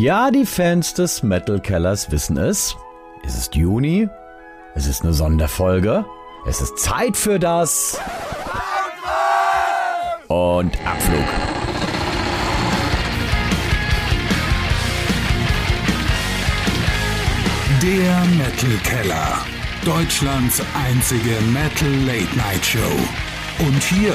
Ja, die Fans des Metal Kellers wissen es. Es ist Juni. Es ist eine Sonderfolge. Es ist Zeit für das. Und Abflug. Der Metal Keller. Deutschlands einzige Metal Late Night Show. Und hier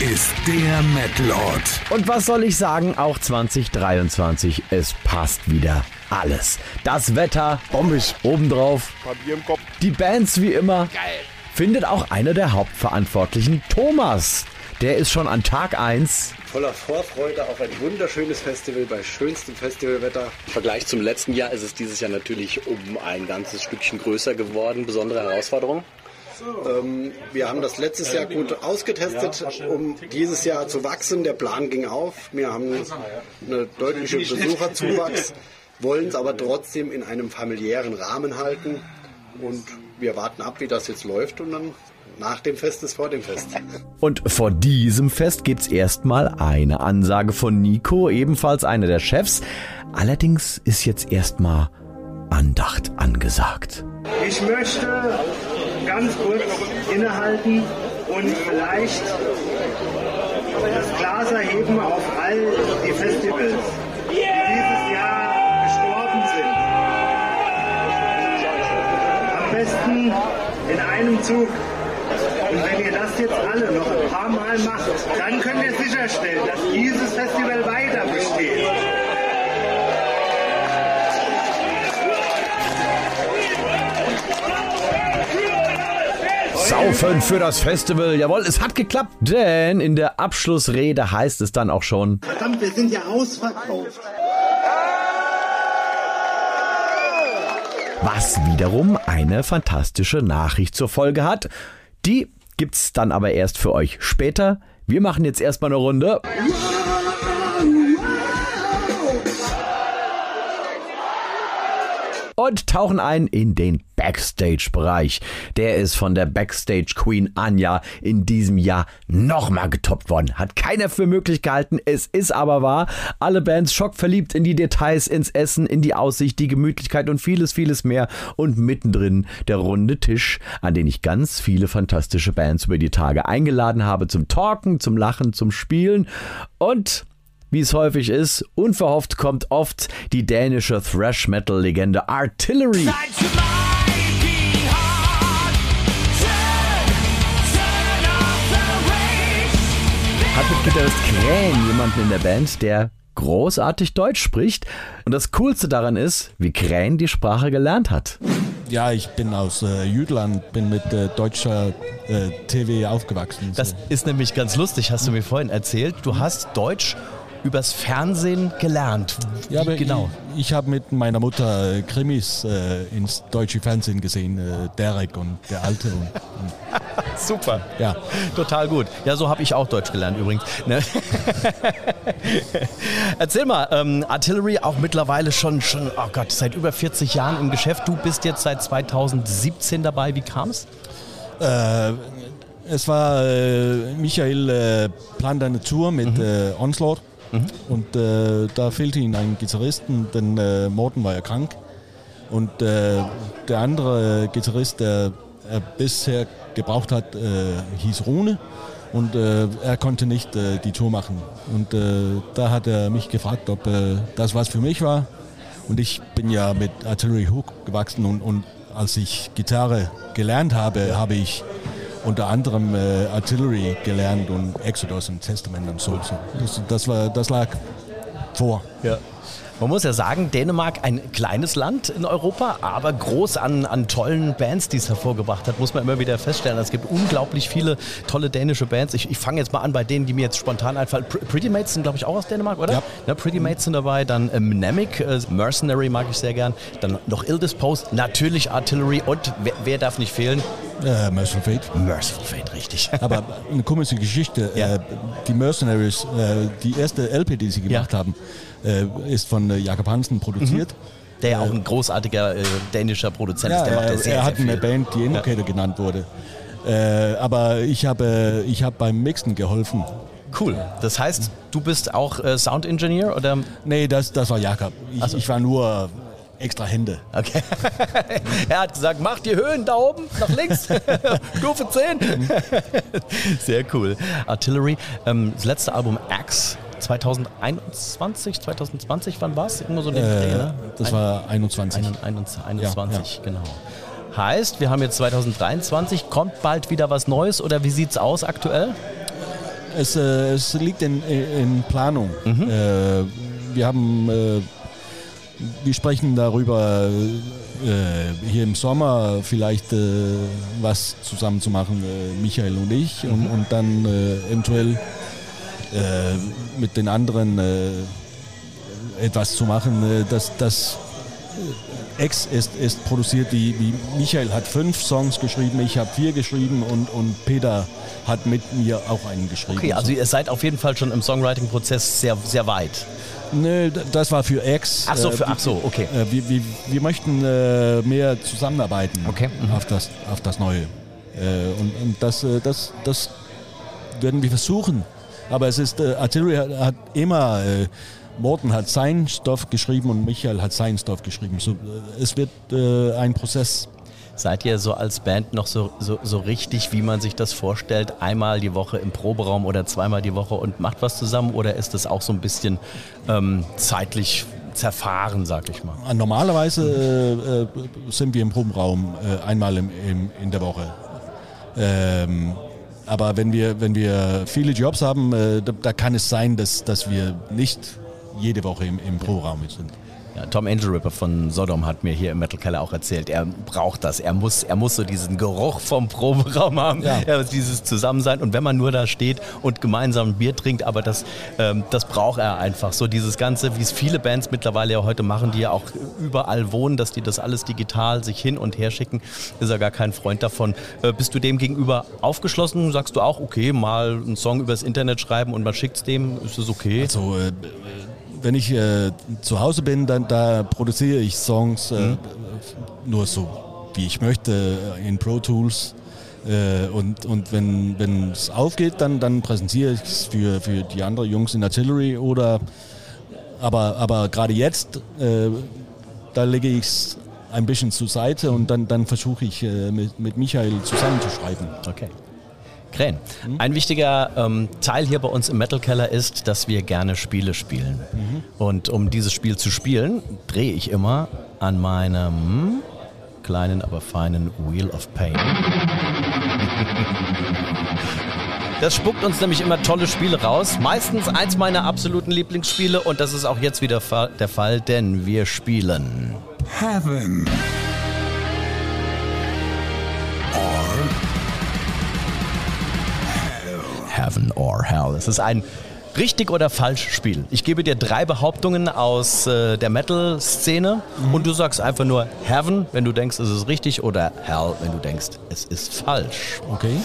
ist der Metalort. Und was soll ich sagen? Auch 2023. Es passt wieder alles. Das Wetter, bombig, obendrauf. Papier im Kopf. Die Bands wie immer. Geil. Findet auch einer der Hauptverantwortlichen, Thomas. Der ist schon an Tag 1 voller Vorfreude auf ein wunderschönes Festival bei schönstem Festivalwetter. Im Vergleich zum letzten Jahr ist es dieses Jahr natürlich um ein ganzes Stückchen größer geworden. Besondere Herausforderung. Ähm, wir haben das letztes Jahr gut ausgetestet, um dieses Jahr zu wachsen. Der Plan ging auf. Wir haben eine deutliche Besucherzuwachs, wollen es aber trotzdem in einem familiären Rahmen halten. Und wir warten ab, wie das jetzt läuft und dann nach dem Fest ist vor dem Fest. Und vor diesem Fest gibt's erstmal eine Ansage von Nico, ebenfalls einer der Chefs. Allerdings ist jetzt erstmal Andacht angesagt. Ich möchte ganz kurz innehalten und vielleicht das Glas erheben auf all die Festivals, die dieses Jahr gestorben sind. Am besten in einem Zug. Und wenn ihr das jetzt alle noch ein paar Mal macht, dann können wir sicherstellen, dass dieses Festival weiter Saufen für das Festival. Jawohl, es hat geklappt, denn in der Abschlussrede heißt es dann auch schon. Verdammt, wir sind ja ausverkauft. Was wiederum eine fantastische Nachricht zur Folge hat. Die gibt's dann aber erst für euch später. Wir machen jetzt erstmal eine Runde. Und tauchen ein in den Backstage-Bereich. Der ist von der Backstage Queen Anja in diesem Jahr nochmal getoppt worden. Hat keiner für möglich gehalten. Es ist aber wahr. Alle Bands schockverliebt in die Details, ins Essen, in die Aussicht, die Gemütlichkeit und vieles, vieles mehr. Und mittendrin der runde Tisch, an den ich ganz viele fantastische Bands über die Tage eingeladen habe zum Talken, zum Lachen, zum Spielen. Und wie es häufig ist, unverhofft kommt oft die dänische Thrash-Metal-Legende Artillery. Hat mit Gitarrist Krähen jemanden in der Band, der großartig Deutsch spricht. Und das Coolste daran ist, wie Krähen die Sprache gelernt hat. Ja, ich bin aus äh, Jütland, bin mit äh, deutscher äh, TV aufgewachsen. Das ist nämlich ganz lustig, hast du mir vorhin erzählt. Du hast Deutsch übers Fernsehen gelernt. Ja, genau. Ich, ich habe mit meiner Mutter äh, Krimis äh, ins deutsche Fernsehen gesehen, äh, Derek und der Alte. Und, und Super. Ja. Total gut. Ja, so habe ich auch Deutsch gelernt übrigens. Ne? Erzähl mal, ähm, Artillery auch mittlerweile schon, schon, oh Gott, seit über 40 Jahren im Geschäft. Du bist jetzt seit 2017 dabei. Wie kam es? Äh, es war äh, Michael äh, plant eine Tour mit mhm. äh, Onslaught mhm. und äh, da fehlte ihm ein Gitarristen, denn äh, Morten war ja krank und äh, der andere Gitarrist, der er bisher gebraucht hat, äh, hieß Rune und äh, er konnte nicht äh, die Tour machen. Und äh, da hat er mich gefragt, ob äh, das was für mich war. Und ich bin ja mit Artillery Hook gewachsen und, und als ich Gitarre gelernt habe, habe ich unter anderem äh, Artillery gelernt und Exodus und Testament und so. Das, das, war, das lag vor. Ja. Man muss ja sagen, Dänemark ein kleines Land in Europa, aber groß an, an tollen Bands, die es hervorgebracht hat, muss man immer wieder feststellen. Es gibt unglaublich viele tolle dänische Bands. Ich, ich fange jetzt mal an bei denen, die mir jetzt spontan einfallen. Pretty Mates sind, glaube ich, auch aus Dänemark, oder? Ja. ja Pretty Mates sind dabei, dann äh, Mnemic, äh, Mercenary mag ich sehr gern, dann noch Ill Disposed, natürlich Artillery und wer, wer darf nicht fehlen? Äh, Merciful Fate. Merciful Fate, richtig. Aber eine komische Geschichte. Ja. Äh, die Mercenaries, äh, die erste LP, die sie gemacht ja. haben, äh, ist von Jakob Hansen produziert. Mhm. Der ja auch ein großartiger dänischer Produzent ist. Der macht das sehr, er hat sehr eine Band, die ja. genannt wurde. Aber ich habe, ich habe beim Mixen geholfen Cool. Das heißt, du bist auch äh, Sound Engineer oder? Nee, das, das war Jakob. Ich, so. ich war nur extra Hände. Okay. er hat gesagt, mach die Höhen da oben nach links. Stufe 10. Sehr cool. Artillery. Ähm, das letzte Album Axe 2021, 2020, wann war es? Irgendwo so den Äh, Dreh, ne? das war 21. Ein- 21, 21 Ja, genau. Heißt, wir haben jetzt 2023, kommt bald wieder was Neues oder wie sieht's aus aktuell? Es, äh, es liegt in, in Planung. Mhm. Äh, wir haben, äh, wir sprechen darüber, äh, hier im Sommer vielleicht äh, was zusammen zu machen, äh, Michael und ich, und, und dann äh, eventuell äh, mit den anderen äh, etwas zu machen. Äh, das, das Ex ist, ist produziert, die, die Michael hat fünf Songs geschrieben, ich habe vier geschrieben und, und Peter hat mit mir auch einen geschrieben. Okay, also ihr seid auf jeden Fall schon im Songwriting-Prozess sehr, sehr weit. Nö, das war für Ex. Ach so, Äh, für, ach so, okay. Äh, wir, wir, wir möchten äh, mehr zusammenarbeiten Okay, mhm. auf, das, auf das Neue. Und und das, das, das werden wir versuchen. Aber es ist, äh, Artillery hat, hat immer, äh, Morten hat seinen Stoff geschrieben und Michael hat seinen Stoff geschrieben. So, äh, es wird äh, ein Prozess. Seid ihr so als Band noch so, so, so richtig, wie man sich das vorstellt, einmal die Woche im Proberaum oder zweimal die Woche und macht was zusammen? Oder ist das auch so ein bisschen ähm, zeitlich zerfahren, sag ich mal? Äh, Normalerweise äh, äh, sind wir im Probenraum äh, einmal im, im, in der Woche. Ähm, aber wenn wir, wenn wir viele Jobs haben, äh, da, da kann es sein, dass, dass wir nicht jede Woche im, im Proberaum sind. Ja, Tom Angel Ripper von Sodom hat mir hier im Metal Keller auch erzählt, er braucht das. Er muss, er muss so diesen Geruch vom Proberaum haben, Ja. ja. dieses Zusammensein. Und wenn man nur da steht und gemeinsam ein Bier trinkt, aber das, ähm, das braucht er einfach. So dieses Ganze, wie es viele Bands mittlerweile ja heute machen, die ja auch überall wohnen, dass die das alles digital sich hin und her schicken, ist er gar kein Freund davon. Äh, bist du dem gegenüber aufgeschlossen? Sagst du auch, okay, mal einen Song übers Internet schreiben und man schickt es dem, ist es okay? Also, äh, wenn ich äh, zu Hause bin, dann da produziere ich Songs äh, nur so, wie ich möchte, äh, in Pro Tools. Äh, und und wenn es aufgeht, dann, dann präsentiere ich es für, für die anderen Jungs in Artillery oder aber, aber gerade jetzt, äh, da lege ich es ein bisschen zur Seite und dann, dann versuche ich äh, mit, mit Michael zusammenzuschreiben. Okay. Krähen. Ein wichtiger ähm, Teil hier bei uns im Metal Keller ist, dass wir gerne Spiele spielen. Und um dieses Spiel zu spielen, drehe ich immer an meinem kleinen, aber feinen Wheel of Pain. Das spuckt uns nämlich immer tolle Spiele raus. Meistens eins meiner absoluten Lieblingsspiele und das ist auch jetzt wieder der Fall, denn wir spielen. Heaven. Heaven or Hell. Es ist ein richtig oder falsch Spiel. Ich gebe dir drei Behauptungen aus äh, der Metal-Szene und du sagst einfach nur Heaven, wenn du denkst, es ist richtig, oder Hell, wenn du denkst, es ist falsch. Okay?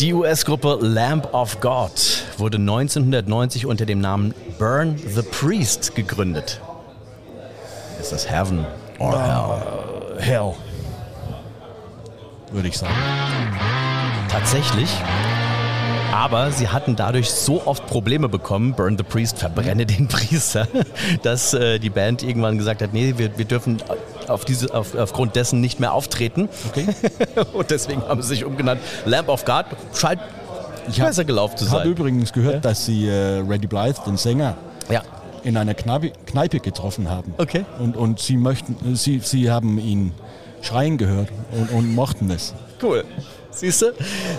Die US-Gruppe Lamb of God wurde 1990 unter dem Namen Burn the Priest gegründet. Ist das Heaven or Hell? Hell. Würde ich sagen. Tatsächlich. Aber sie hatten dadurch so oft Probleme bekommen, Burn the Priest, verbrenne den Priester, dass äh, die Band irgendwann gesagt hat, nee, wir, wir dürfen auf diese, auf, aufgrund dessen nicht mehr auftreten. Okay. Und deswegen haben sie sich umgenannt. Lamp of God scheint Ich besser gelaufen zu Ich habe sein. übrigens gehört, dass sie äh, Reddy Blythe, den Sänger, Ja. in einer Kneipe, Kneipe getroffen haben. Okay. Und, und sie möchten, sie, sie haben ihn schreien gehört und, und mochten es. Cool. Siehst du?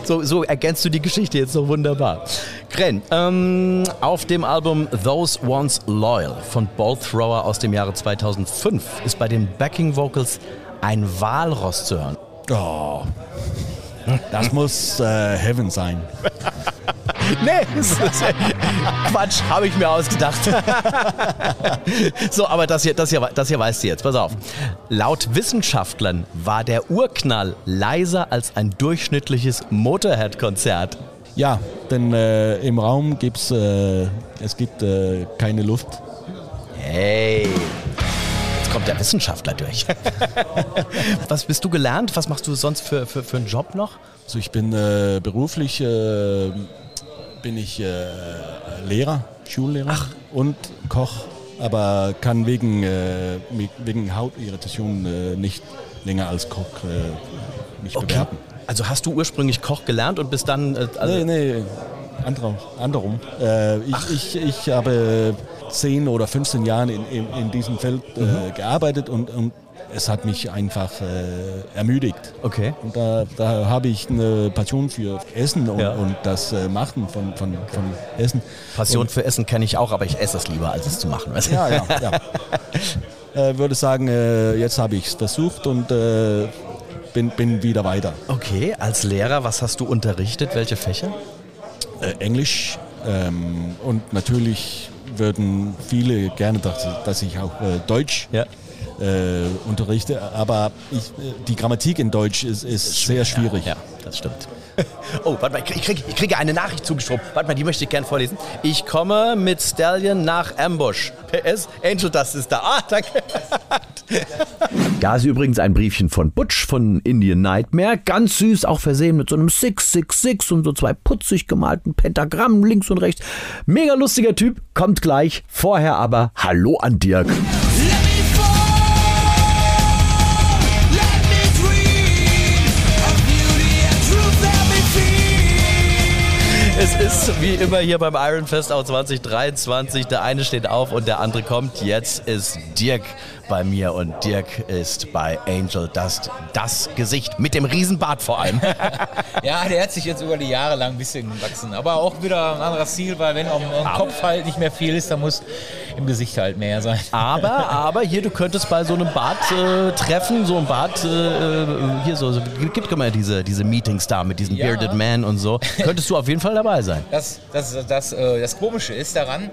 So, so ergänzt du die Geschichte jetzt so wunderbar. Gren, ähm, auf dem Album Those Once Loyal von Ball Thrower aus dem Jahre 2005 ist bei den Backing Vocals ein Walross zu hören. Oh. Das muss äh, Heaven sein. Nee, das ist Quatsch, habe ich mir ausgedacht. so, aber das hier, das, hier, das hier weißt du jetzt. Pass auf. Laut Wissenschaftlern war der Urknall leiser als ein durchschnittliches Motorhead-Konzert. Ja, denn äh, im Raum gibt's, äh, es gibt äh, keine Luft. Hey, jetzt kommt der Wissenschaftler durch. Was bist du gelernt? Was machst du sonst für, für, für einen Job noch? Also ich bin äh, beruflich äh, bin ich äh, Lehrer, Schullehrer und Koch, aber kann wegen, äh, wegen Hautirritation äh, nicht länger als Koch äh, mich bewerben. Also hast du ursprünglich Koch gelernt und bist dann... Äh, also Nee, nee, andere, andersrum. Äh, ich, ich, ich habe 10 oder 15 Jahre in, in, in diesem Feld äh, gearbeitet und, und es hat mich einfach äh, ermüdigt. Okay. Und da, da habe ich eine Passion für Essen und, Ja. und das äh, Machen von, von, von Essen. Passion für Essen kenne ich auch, aber ich esse es lieber, als es zu machen. weißt? Ja, ja, ja. äh, würde sagen, äh, jetzt habe ich es versucht und äh, bin, bin wieder weiter. Okay, als Lehrer, was hast du unterrichtet? Welche Fächer? Äh, Englisch ähm, und natürlich würden viele gerne, dass, dass ich auch Deutsch Ja. Äh, unterrichte, aber ich, äh, die Grammatik in Deutsch ist, ist sehr schwierig. Ja, das stimmt. Oh, warte mal, ich kriege ich kriege eine Nachricht zugeschoben. Warte mal, die möchte ich gerne vorlesen. Ich komme mit Stallion nach Ambush. PS, Angel Dust ist da. Ah, danke. Da ist übrigens ein Briefchen von Butch von Indian Nightmare. Ganz süß, auch versehen mit so einem 666 und so zwei putzig gemalten Pentagrammen links und rechts. Mega lustiger Typ, kommt gleich. Vorher aber Hallo an Dirk. Es ist wie immer hier beim Iron Fest auch 2023. Der eine steht auf und der andere kommt. Jetzt ist Dirk bei mir und Dirk ist bei Angel Dust. Das Gesicht mit dem Riesenbart vor allem. Ja, der hat sich jetzt über die Jahre lang ein bisschen gewachsen. Aber auch wieder ein anderes Ziel, weil wenn am am Kopf halt nicht mehr viel ist, dann muss im Gesicht halt mehr sein. Aber, aber hier, du könntest bei so einem Bad äh, treffen, so ein Bad, äh, äh, hier so, so gibt immer diese, diese Meetings da mit diesen Ja. Bearded Man und so. Könntest du auf jeden Fall dabei sein. Das, das, das, äh, das Komische ist daran,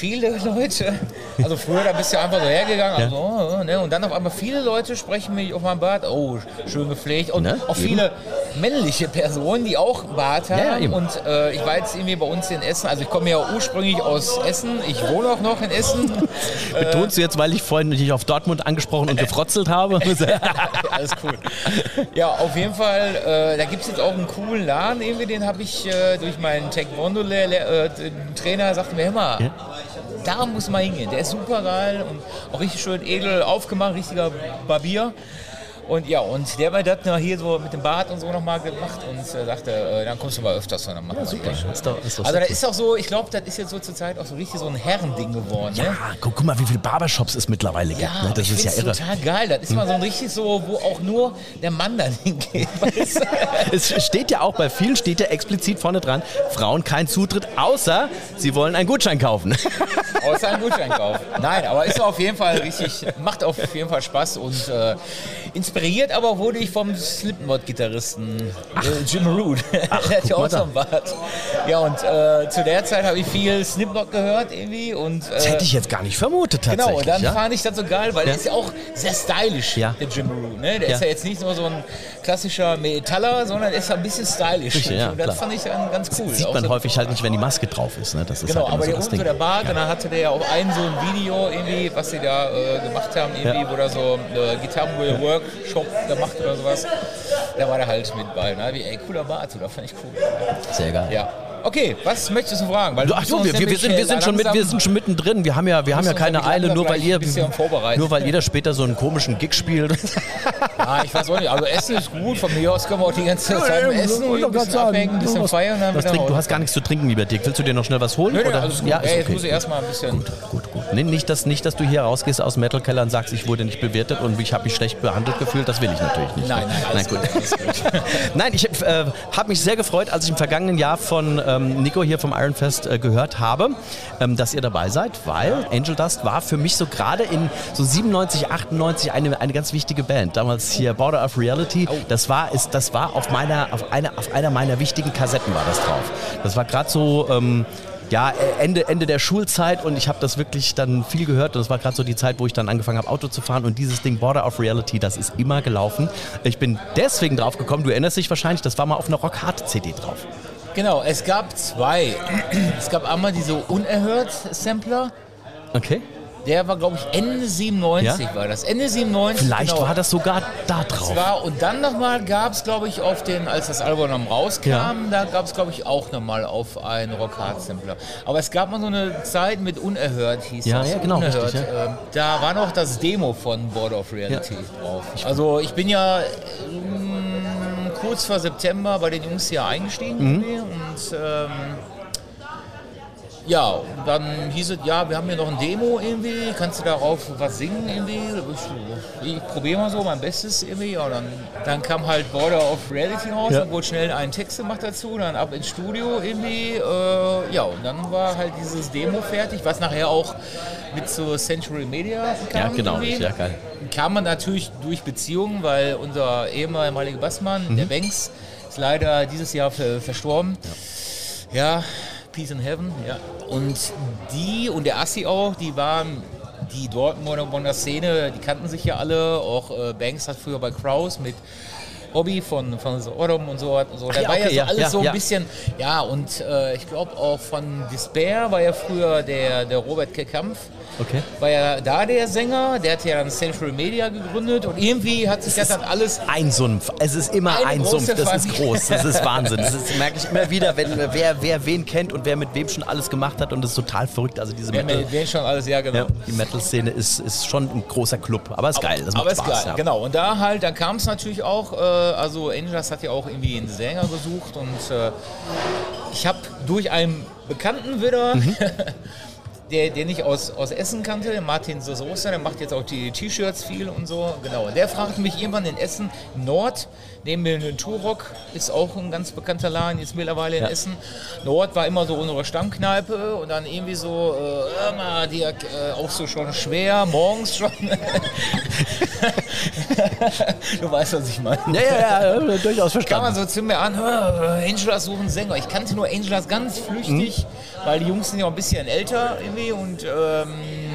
viele Leute, also früher, da bist du einfach so hergegangen, also, oh, ne, und dann auf einmal viele Leute sprechen mich auf meinem Bart, oh, schön gepflegt. Und Ne, auch eben. viele männliche Personen, die auch einen Bart haben. Ja, ja, und äh, ich war jetzt irgendwie bei uns in Essen, also ich komme ja ursprünglich aus Essen, ich wohne auch noch in Essen. Betonst du jetzt, weil ich vorhin dich auf Dortmund angesprochen und gefrotzelt habe? Alles cool. Ja, auf jeden Fall, äh, da gibt es jetzt auch einen coolen Laden, irgendwie, den habe ich äh, durch meinen Taekwondo-Trainer, sagte mir, hör mal, da muss man hingehen, der ist super geil und auch richtig schön edel aufgemacht, richtiger Barbier. Und ja, und der hat mir das noch hier so mit dem Bart und so nochmal gemacht und äh, sagte, äh, dann kommst du mal öfters und dann machen wir super. Ist doch, ist doch Also da ist auch so, ich glaube, das ist jetzt so zur Zeit auch so richtig so ein Herrending geworden. Ne? Ja, guck, guck mal, wie viele Barbershops es mittlerweile gibt. Ja, ne? Das ist ja irre. total geil. Das ist mal so ein richtig so, wo auch nur der Mann dann hingeht. weißt? Es steht ja auch bei vielen, steht ja explizit vorne dran, Frauen kein Zutritt, außer sie wollen einen Gutschein kaufen. Außer ein Gutscheinkauf. Nein, aber ist auf jeden Fall richtig, macht auf jeden Fall Spaß und äh, inspiriert aber wurde ich vom Slipknot-Gitarristen äh, Jim Root. Der hat ja auch so einen Bart. Ja, und äh, zu der Zeit habe ich viel Slipknot gehört irgendwie und Das äh, hätte ich jetzt gar nicht vermutet tatsächlich. Genau, und dann ja? fand ich das so geil, weil Ja. der ist ja auch sehr stylisch, Ja. der Jim Root. Ne? Der Ja. ist ja jetzt nicht nur so ein klassischer Metaller, sondern ist ja ein bisschen stylisch. Richtig, ja, und das klar. fand ich dann ganz cool. Sieht Auch man so- häufig halt nicht, wenn die Maske drauf ist. Ne? Das ist Genau, halt aber so der das so Ding. der Bart und dann hatte der ja auch ein so ein Video irgendwie, was sie da äh, gemacht haben, irgendwie, wo da so äh, Gitarren-Workshop gemacht oder sowas. Da war der halt mit bei. Ne? Wie, ey, cooler Bart, so, das fand ich cool. Sehr geil. Ja. Okay, was möchtest du fragen? Weil Du, ach so, wir, wir, sind, wir, äh, sind schon mit, wir sind schon mittendrin. Wir haben ja, wir haben ja keine Eile, nur weil, ihr, nur weil ihr da später so einen komischen Gig spielt. Ja, ich weiß auch nicht. Also Essen ist gut. Von mir aus können wir auch die ganze Zeit eben, essen und ein bisschen abhängen, ein bisschen feiern. Dann trink, du hast gar nichts zu trinken, lieber Dirk. Willst du dir noch schnell was holen? Nö, oder? alles gut. Ja, Ey, ist jetzt okay. muss ich erstmal ein bisschen. Gut, gut. Nee, nicht, dass, nicht, dass du hier rausgehst aus dem Metal-Keller und sagst, ich wurde nicht bewertet und ich habe mich schlecht behandelt gefühlt. Das will ich natürlich nicht. Nein, nein, alles gut. gut, gut. Nein, ich äh, habe mich sehr gefreut, als ich im vergangenen Jahr von ähm, Nico hier vom Iron Fest äh, gehört habe, ähm, dass ihr dabei seid, weil Angel Dust war für mich so gerade in so 97, 98 eine, eine ganz wichtige Band. Damals hier Border of Reality. Das war, ist, das war auf meiner, auf einer, auf einer meiner wichtigen Kassetten war das drauf. Das war gerade so. Ähm, ja, Ende, Ende der Schulzeit und ich habe das wirklich dann viel gehört und das war gerade so die Zeit, wo ich dann angefangen habe, Auto zu fahren und dieses Ding Border of Reality, das ist immer gelaufen. Ich bin deswegen drauf gekommen, du erinnerst dich wahrscheinlich, das war mal auf einer Rock Hard CD drauf. Genau, es gab zwei. Es gab einmal diese unerhört Sampler. Okay. Der war, glaube ich, Ende 97 Ja? war das. Ende 97. Vielleicht genau. war das sogar da drauf. War, und dann nochmal gab es, glaube ich, auf den, als das Album rauskam, Ja. da gab es, glaube ich, auch nochmal auf einen Rock Hard Sampler. Aber es gab mal so eine Zeit mit Unerhört, hieß Ja, das. ja, genau, Unerhört. richtig, Ähm, Da war noch das Demo von Border of Reality drauf. Also ich bin ja ähm, kurz vor September bei den Jungs hier eingestiegen Mhm. und ähm, ja, und dann hieß es, ja, wir haben hier noch ein Demo irgendwie, kannst du darauf was singen irgendwie? Ich, ich probiere mal so mein Bestes irgendwie. Ja, dann, dann kam halt Border of Reality raus, Ja. dann wurde schnell ein Text gemacht dazu, dann ab ins Studio irgendwie. Äh, ja, und dann war halt dieses Demo fertig, was nachher auch mit zur Century Media kam. Ja, genau, irgendwie. ja, geil. Kam man natürlich durch Beziehungen, weil unser ehemaliger Bassmann, Mhm. der Banks, ist leider dieses Jahr ver verstorben. Ja, Peace in Heaven, ja. Und die und der Assi auch, die waren die Dortmunder Szene, die kannten sich ja alle. Auch äh, Banks hat früher bei Kraus mit Bobby von, von Sodom und so. Und so. Da ja, war ja okay, so ja, alles ja, so ein ja. bisschen, ja, und äh, ich glaube auch von Despair war ja früher der, der Robert K. Okay. War ja da der Sänger, der hat ja dann Central Media gegründet und irgendwie hat sich das dann alles Ein Sumpf. Es ist immer ein Sumpf. Das ist Familie. groß. Das ist Wahnsinn. Das ist, merke ich immer wieder, wenn, wer, wer wen kennt und wer mit wem schon alles gemacht hat. Und das ist total verrückt. Also diese Wer Metal, wer schon alles, ja genau. ja, die Metal-Szene ist, ist schon ein großer Club. Aber ist geil. Das macht aber ist Spaß. geil, ja. genau. Und da halt, dann kam es natürlich auch, äh, also Angels hat ja auch irgendwie einen Sänger gesucht und äh, ich habe durch einen Bekannten wieder, Mhm. der, den ich aus, aus Essen kannte, Martin Sosa, der macht jetzt auch die T-Shirts viel und so, genau. Der fragte mich irgendwann in Essen Nord, neben dem Turok, ist auch ein ganz bekannter Laden, jetzt mittlerweile in Ja. Essen. Nord war immer so unsere Stammkneipe und dann irgendwie so, äh, mal, die äh, auch so schon schwer, morgens schon. du weißt, was ich meine. Ja, ja, ja, durchaus Kam verstanden. man so zu mir an, "Hör, Angelas suchen Sänger. Ich kannte nur Angelas ganz flüchtig, weil die Jungs sind ja auch ein bisschen älter irgendwie und ähm,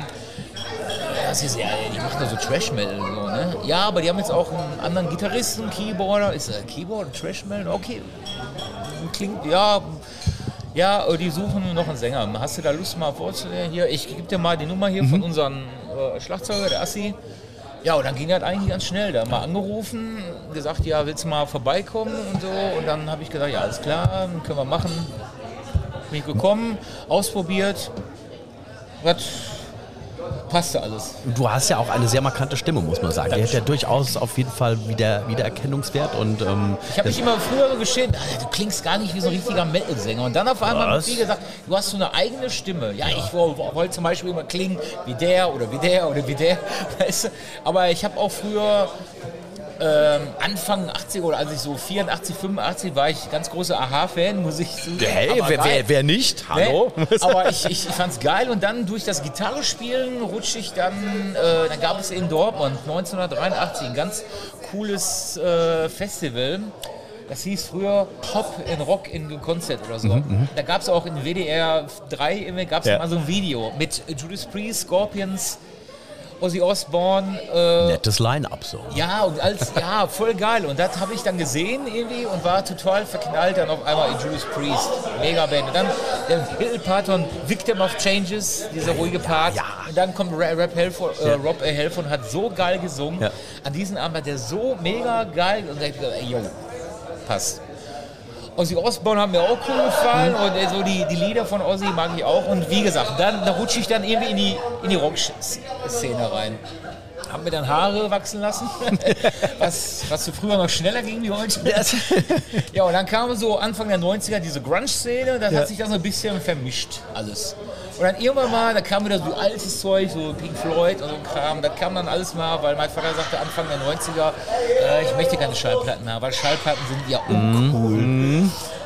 das ist ja, die machen da so Trash Metal so, ne? Ja, aber die haben jetzt auch einen anderen Gitarristen, Keyboarder. Ist das Keyboard, Trash Metal? Okay. Klingt, ja. Ja, die suchen noch einen Sänger. Hast du da Lust mal vorzustellen? Hier, ich gebe dir mal die Nummer hier von unserem äh, Schlagzeuger, der Assi. Ja, und dann ging das eigentlich ganz schnell. Da mal angerufen, gesagt, ja, willst du mal vorbeikommen und so. Und dann habe ich gesagt, ja, alles klar, können wir machen. Bin ich gekommen, ausprobiert. Das passte alles. Du hast ja auch eine sehr markante Stimme, muss man sagen. Die hat ja durchaus auf jeden Fall wieder Wiedererkennungswert. Und, ähm, Ich habe mich immer früher geschämt, du klingst gar nicht wie so ein richtiger Metal-Sänger. Und dann auf einmal Was? die gesagt, du hast so eine eigene Stimme. Ja, ich wo- wo- wollte zum Beispiel immer klingen wie der oder wie der oder wie der. Weißt du? Aber ich habe auch früher ähm, Anfang 80 oder als ich so 84, 85 war ich ganz großer Aha-Fan, muss ich zugeben. hey, wer, wer, wer nicht? Hallo? Ne? Aber ich, ich, ich fand's geil und dann durch das Gitarrespielen rutsche ich dann, äh, dann gab es in Dortmund 1983 ein ganz cooles äh, Festival. Das hieß früher Pop in Rock in Concert oder so. Da gab es auch in WDR 3 gab es Ja. mal so ein Video mit Judas Priest, Scorpions, Ozzy Osbourne, äh, Nettes Line-Up so. ja, und als, ja, voll geil. Und das habe ich dann gesehen irgendwie und war total verknallt dann auf einmal in Judas Priest. Mega Band. Und dann der Titelpart von Victim of Changes, dieser ruhige Part. ja. Und dann kommt Ra- Rap Helfon, äh, Rob A. Helfon hat so geil gesungen. Ja. An diesem Abend hat der so mega geil und ich ey, yo, passt. Ozzy Osbourne hat mir auch cool gefallen Mhm. und äh, so die, die Lieder von Ozzy mag ich auch. Und wie gesagt, dann da rutsche ich dann irgendwie in die, in die Rock-Szene rein. Hab mir dann Haare wachsen lassen, was, was so früher noch schneller ging wie heute. Ja, und dann kam so Anfang der 90er diese Grunge-Szene, da hat sich das so ein bisschen vermischt alles. Und dann irgendwann mal, da kam wieder so altes Zeug, so Pink Floyd und so ein Kram, das kam dann alles mal, weil mein Vater sagte Anfang der 90er, äh, ich möchte keine Schallplatten mehr, weil Schallplatten sind ja uncool.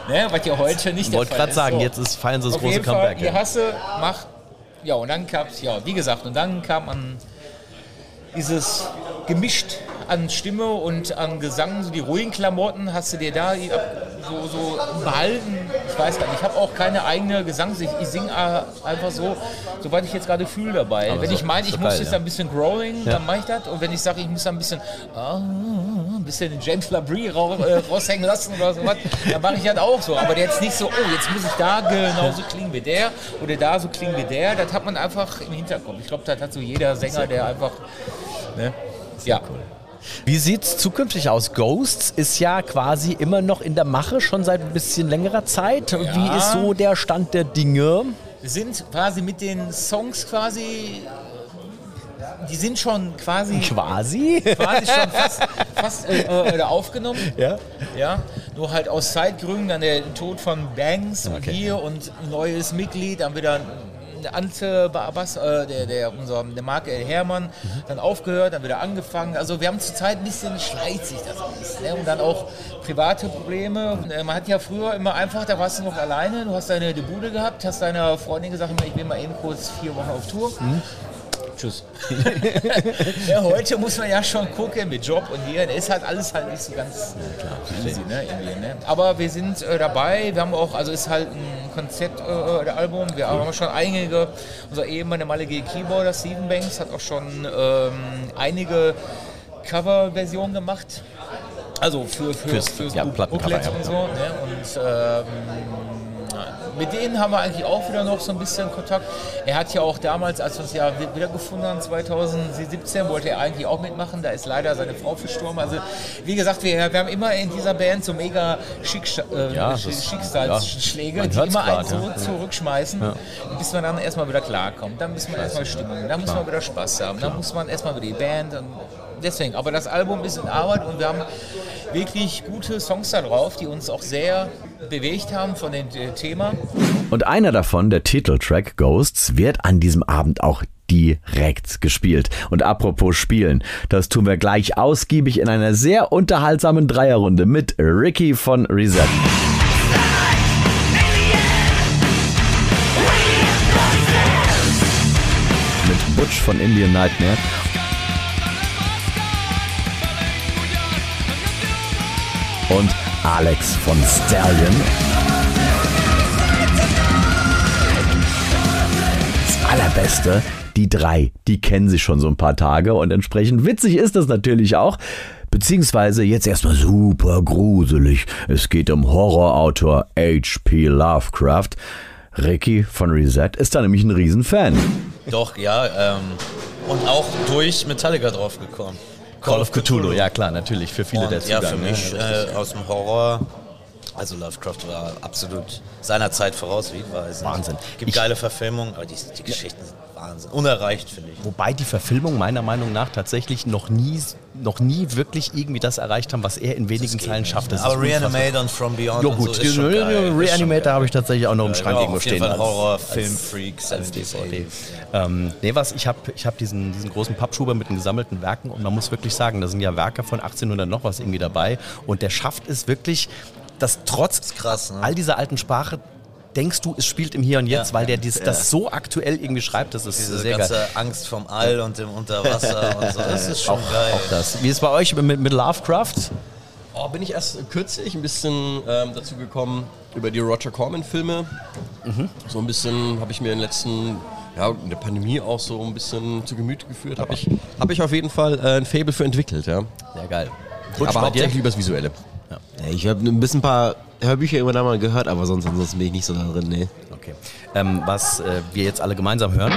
Ne, was ja heute nicht der Wollte Fall gerade sagen, So. jetzt ist, feiern sie das Auf große jeden Fall, Comeback. die ja. Hasse, mach. Ja, und dann gab's, ja, wie gesagt, und dann kam man dieses gemischt an Stimme und an Gesang, so die ruhigen Klamotten, hast du dir da so, so behalten. Ich weiß gar nicht, ich habe auch keine eigene Gesangs... Ich, ich singe einfach so, soweit ich jetzt gerade fühle dabei. Aber wenn so- ich meine, ich so muss geil, jetzt ja. ein bisschen growling, dann mache ich das. Und wenn ich sage, ich muss ein bisschen, ah, ein bisschen den James Labrie ra äh, raushängen lassen oder sowas, dann mache ich das auch so. Aber jetzt nicht so, oh, jetzt muss ich da genauso klingen wie der oder da so klingen wie der. Das hat man einfach im Hinterkopf. Ich glaube, das hat so jeder Sänger, der einfach... Ne? Ja. Wie sieht's zukünftig aus? Ghosts ist ja quasi immer noch in der Mache, schon seit ein bisschen längerer Zeit. Wie ist so der Stand der Dinge? Wir sind quasi mit den Songs quasi, die sind schon quasi, Quasi? quasi schon fast, fast äh, äh, aufgenommen. Ja. Ja, nur halt aus Zeitgründen, dann der Tod von Banks und Okay. hier und ein neues Mitglied, dann wieder der Ante Babas, äh, der, der, unser, der Marc äh, Hermann, dann aufgehört, dann wieder angefangen. Also wir haben zurzeit ein bisschen, schleicht sich das alles. Ne? Und dann auch private Probleme. Äh, man hat ja früher immer einfach, da warst du noch alleine, du hast deine Bude gehabt, hast deiner Freundin gesagt, ich will mal eben kurz vier Wochen auf Tour. Tschüss. ja, heute muss man ja schon gucken mit Job und hier. Da ist halt alles halt nicht so ganz easy, ne, ne? Aber wir sind äh, dabei. Wir haben auch, also ist halt ein Konzeptalbum. Äh, Album. wir haben schon einige, unser ehemaliger Keyboarder Steven Banks hat auch schon ähm, einige Coverversionen gemacht. Also für, für, Fürs- für ja, Plattencover, Booklets ja. und so. Ne? Und ähm, mit denen haben wir eigentlich auch wieder noch so ein bisschen Kontakt. Er hat ja auch damals, als wir uns ja wi- wiedergefunden haben, 2017, wollte er eigentlich auch mitmachen. Da ist leider seine Frau verstorben. Also, wie gesagt, wir, wir haben immer in dieser Band so mega Schicksal, äh, Ja, Schicksalsschläge, ja, die immer einen so ja. zurückschmeißen, bis man dann erstmal wieder klarkommt. Dann muss man erstmal Stimmung, dann muss man wieder Spaß haben, dann muss man erstmal wieder die Band. Und deswegen, aber das Album ist in Arbeit und wir haben wirklich gute Songs da drauf, die uns auch sehr bewegt haben von dem äh, Thema. Und einer davon, der Titeltrack Ghosts, wird an diesem Abend auch direkt gespielt. Und apropos Spielen, das tun wir gleich ausgiebig in einer sehr unterhaltsamen Dreierrunde mit Ricky von Reset. Mit Butch von Indian Nightmare. Und Alex von Stallion. Das Allerbeste, die drei, die kennen sich schon so ein paar Tage und entsprechend witzig ist das natürlich auch. Beziehungsweise jetzt erstmal super gruselig. Es geht um Horrorautor H.P. Lovecraft. Ricky von Reset ist da nämlich ein Riesenfan. Doch, ja. Ähm, und auch durch Metallica draufgekommen. Call of Cthulhu, ja klar, natürlich, für viele Und der ja, Zugang. für mich äh, aus dem Horror. Also Lovecraft war absolut seiner Zeit voraus, wie ich weiß. Wahnsinn. Gibt Ich- geile Verfilmungen, aber die, die Geschichten sind Wahnsinn. Unerreicht, finde ich. Wobei die Verfilmung meiner Meinung nach tatsächlich noch nie, noch nie wirklich irgendwie das erreicht haben, was er in wenigen Zeilen schafft. Das aber. Reanimate und From Beyond Ja und gut, so ist schon geil. Reanimator habe ich tatsächlich auch noch im Ja, Schrank irgendwo stehen. Fall als- Horror, als- Filmfreak, als 70s, DVD. 80s. Ähm, nee, was, ich habe ich hab diesen, diesen großen Pappschuber mit den gesammelten Werken und man muss wirklich sagen, da sind ja Werke von 1800 noch was irgendwie dabei und der schafft es wirklich, dass trotz krass, ne? all dieser alten Sprache denkst du, es spielt im Hier und Jetzt, Ja. weil der dies, das so aktuell irgendwie schreibt, das ist Diese sehr ganze geil. Angst vom All und dem Unterwasser und so, das ist schon auch, geil. auch das. Wie ist es bei euch mit, mit Lovecraft? Oh, bin ich erst kürzlich ein bisschen ähm, dazu gekommen über die Roger Corman-Filme. So ein bisschen habe ich mir in den letzten, ja, in der Pandemie auch so ein bisschen zu Gemüte geführt. Habe ich, hab ich auf jeden Fall äh, ein Faible für entwickelt, ja. Sehr geil. aber bei dir? hauptsächlich übers Visuelle. Ja, ich habe ein bisschen ein paar Hörbücher irgendwann mal gehört, aber sonst ansonsten bin ich nicht so da drin, nee. Okay. Ähm, was äh, wir jetzt alle gemeinsam hören,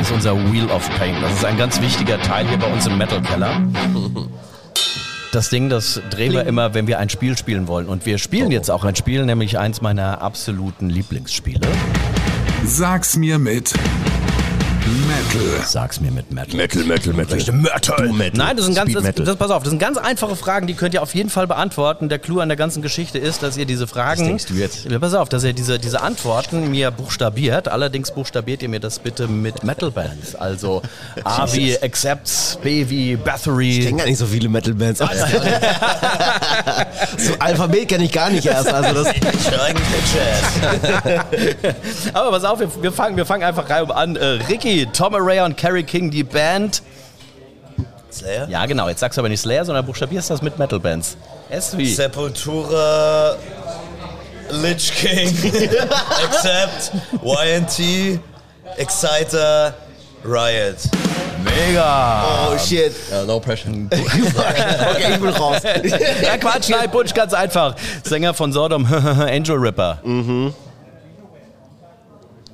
ist unser Wheel of Pain. Das ist ein ganz wichtiger Teil hier bei uns im Metal Keller. Das Ding, das drehen wir immer, wenn wir ein Spiel spielen wollen. Und wir spielen jetzt auch ein Spiel, nämlich eins meiner absoluten Lieblingsspiele. Sag's mir mit Metal. Sag's mir mit Metal. Metal, Metal, Metal. Metal. Nein, das sind ganz, das, Metal. das, pass auf, das sind ganz einfache Fragen, die könnt ihr auf jeden Fall beantworten. Der Clou an der ganzen Geschichte ist, dass ihr diese Fragen. Was denkst du jetzt? Ja, pass auf, dass ihr diese, diese Antworten mir buchstabiert. Allerdings buchstabiert ihr mir das bitte mit Metal Bands. Also A wie Accepts, B wie Ich Bathory. kenne gar nicht so viele Metal-Bands. aus. so Alphabet kenne ich gar nicht erst. Also das, Aber pass auf, wir, wir, fangen, wir fangen einfach rein an. Äh, Ricky, Tom Araya und Carrie King, die Band. Slayer? Ja, genau. Jetzt sagst du aber nicht Slayer, sondern buchstabierst das mit Metal Bands. S wie? Sepultura, Lich King, Accept, YNT, Exciter, Riot. Mega. Oh shit. Ja, no pressure. Okay, ich bin raus. Ja, Quatsch, nein, Butch, ganz einfach. Sänger von Sodom, Angel Ripper.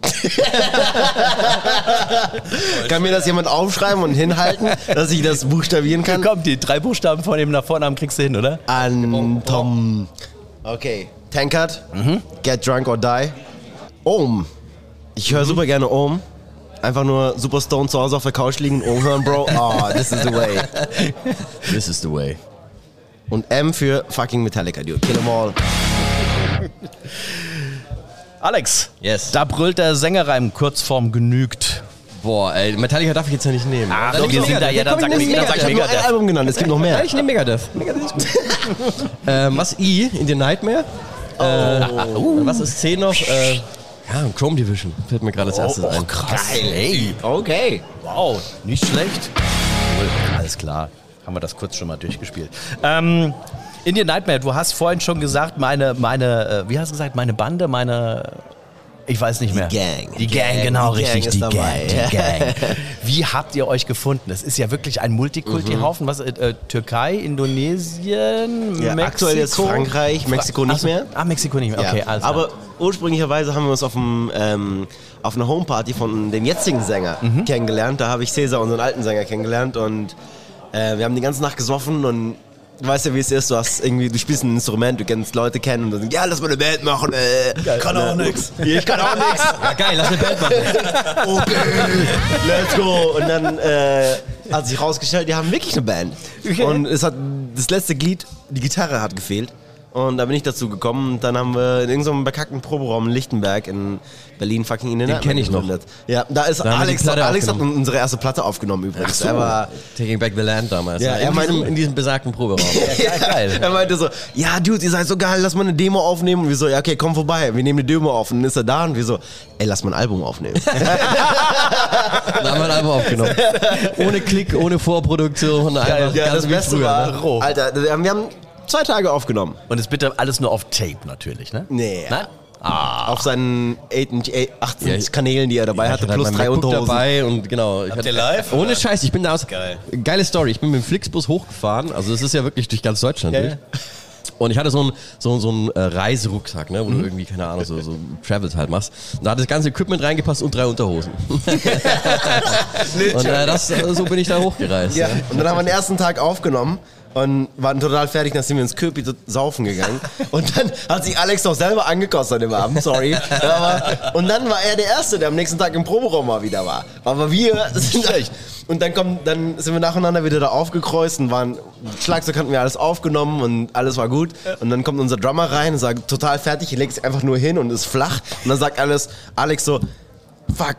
Kann mir das jemand aufschreiben und hinhalten, dass ich das buchstabieren kann? Komm, die drei Buchstaben von dem nach Vornamen kriegst du hin, oder? Antom. Okay. Tankard. Get drunk or die. Ohm. Ich höre super gerne Ohm. Einfach nur super stone zu Hause auf der Couch liegen, Ohm hören, Bro. Oh, this is the way. This is the way. Und M für fucking Metallica, dude. Kill 'em all. Alex, Yes. da brüllt der Sängerreim Kurzform genügt. Boah, ey, Metallica darf ich jetzt ja nicht nehmen. Ach, Dann wir sind da, ja, dann sag ich Megadeth. Ich habe nur ein. Album genannt, es gibt noch Ja, mehr. ich nehme Megadeth. Megadeth ist gut. ähm, was I? In the Nightmare? Äh, Was ist C noch? Äh, ja, Chrome Division. Fällt mir gerade als erstes ein. Krass. Ey, Okay. wow, nicht schlecht. Alles klar. Haben wir das kurz schon mal durchgespielt. Ähm, Indian Nightmare, du hast vorhin schon gesagt, meine, meine, äh, wie hast du gesagt, meine Bande, meine, ich weiß nicht mehr. Gang. Die Die Gang, Gang, genau, die Gang richtig, ist die dabei. Gang, die Gang. Wie habt ihr euch gefunden? Es ist ja wirklich ein Multikulti-Haufen. Was, äh, äh, Türkei, Indonesien, Ja, Mexiko? aktuell jetzt Frankreich, Mexiko nicht mehr. Ah, Mexiko nicht mehr, okay, ja. alles. Aber ursprünglicherweise haben wir uns auf, dem, ähm, auf einer Homeparty von dem jetzigen Sänger Mhm. kennengelernt. Da habe ich Cäsar, unseren alten Sänger, kennengelernt und äh, wir haben die ganze Nacht gesoffen und weißt ja, wie es ist, du hast irgendwie, du spielst ein Instrument, du kennst Leute kennen und dann ja, lass mal eine Band machen. Äh. Kann auch nix. Ich kann auch nix. Ja, geil, lass eine Band machen. Okay, let's go. Und dann äh, hat sich rausgestellt, die haben wirklich eine Band. Und es hat das letzte Glied, die Gitarre hat gefehlt. Und da bin ich dazu gekommen. Und dann haben wir in irgendeinem bekackten Proberaum in Lichtenberg in Berlin fucking in den Den kenn ich noch. Ja, da ist Da Alex, Alex hat unsere erste Platte aufgenommen übrigens. Er war, Taking Back the Land damals. Ja, Ja, er in, meinte- diesem, in diesem besagten Proberaum. ja, geil. er meinte so, ja, Dude, ihr seid so geil, lass mal eine Demo aufnehmen. Und wir so, ja, okay, komm vorbei, wir nehmen eine Demo auf. Und dann ist er da und wir so, ey, lass mal ein Album aufnehmen. Da haben wir ein Album aufgenommen. Ohne Klick, ohne Vorproduktion. Einfach ja, ganz das Beste früher, war, ne? Roh. Alter, wir haben zwei Tage aufgenommen. Und es bitte alles nur auf Tape natürlich, ne? Nee. Nein? Auf seinen 8, 18 Ja, Kanälen, die er dabei hatte, plus mein drei Unterhosen. dabei und genau. Ich Habt hatte, live, Ohne oder? Scheiß, ich bin da aus. Geil. Geile Story. Ich bin mit dem Flixbus hochgefahren. Also es ist ja wirklich durch ganz Deutschland durch. Und ich hatte so einen so, so einen, äh, Reiserucksack, ne, wo du irgendwie, keine Ahnung, so, so Travels halt machst. Und da hat das ganze Equipment reingepasst und drei Unterhosen. und äh, das, so bin ich da hochgereist. Ja. Ja. Und dann haben wir den ersten Tag aufgenommen und waren total fertig, dann sind wir ins Köpi saufen gegangen. Und dann hat sich Alex doch selber angekostet an dem Abend, sorry. Aber, und dann war er der Erste, der am nächsten Tag im Proberaum mal wieder war. Aber wir sind echt. Und dann, kommt, dann sind wir nacheinander wieder da aufgekreuzt und waren, Schlagzeug hatten wir alles aufgenommen und alles war gut. Und dann kommt unser Drummer rein und sagt, total fertig, legt sich einfach nur hin und ist flach. Und dann sagt alles, Alex so, fuck,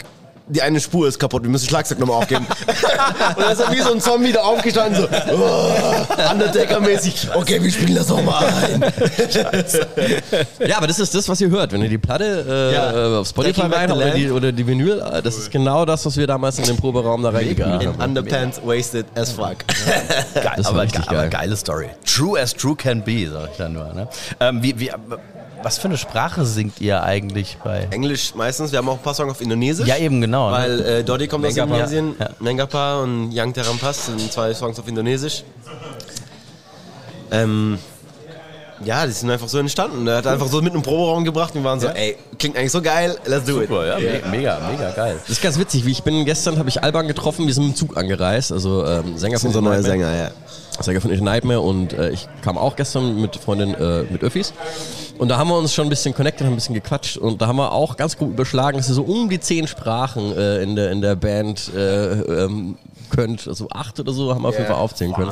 die eine Spur ist kaputt, wir müssen Schlagzeug nochmal aufgeben. und dann ist er wie so ein Zombie da aufgestanden, so, oh, Undertaker-mäßig, okay, wir spielen das nochmal ein. Scheiße. ja, aber das ist das, was ihr hört. Wenn ihr die Platte äh, Ja. äh, auf Spotify rein the oder die, oder die Vinyl, äh, das ist genau das, was wir damals in dem Proberaum da reingespielt In haben. Underpants, wasted as fuck. Geil, Das war aber, richtig ge- aber geil. geile Story. True as true can be, sag ich dann nur. Ne? Ähm, wie, wie, was für eine Sprache singt ihr eigentlich bei... Englisch meistens, wir haben auch ein paar Songs auf Indonesisch. Ja, eben genau. ne? Weil äh, Dodi kommt aus Mengapa. Indonesien, Ja. Mengapa und Yang Terampas sind zwei Songs auf Indonesisch. Ähm, ja, die sind einfach so entstanden. Er hat einfach so mit einem Proberaum gebracht und wir waren so, ey, klingt eigentlich so geil, let's do it. Super, ja, me- mega, mega geil. Das ist ganz witzig, wie ich bin gestern, habe ich Alban getroffen, wir sind mit dem Zug angereist, also ähm, Sänger von unser neuer Nightmare. Sänger, ja. Sänger von Indie Nightmare und äh, ich kam auch gestern mit Freundin äh, mit Öffis und da haben wir uns schon ein bisschen connected, haben ein bisschen gequatscht und da haben wir auch ganz gut überschlagen, dass ihr so um die zehn Sprachen äh, in, der, in der Band äh, ähm, könnt, also acht oder so haben wir auf jeden Fall aufzählen können.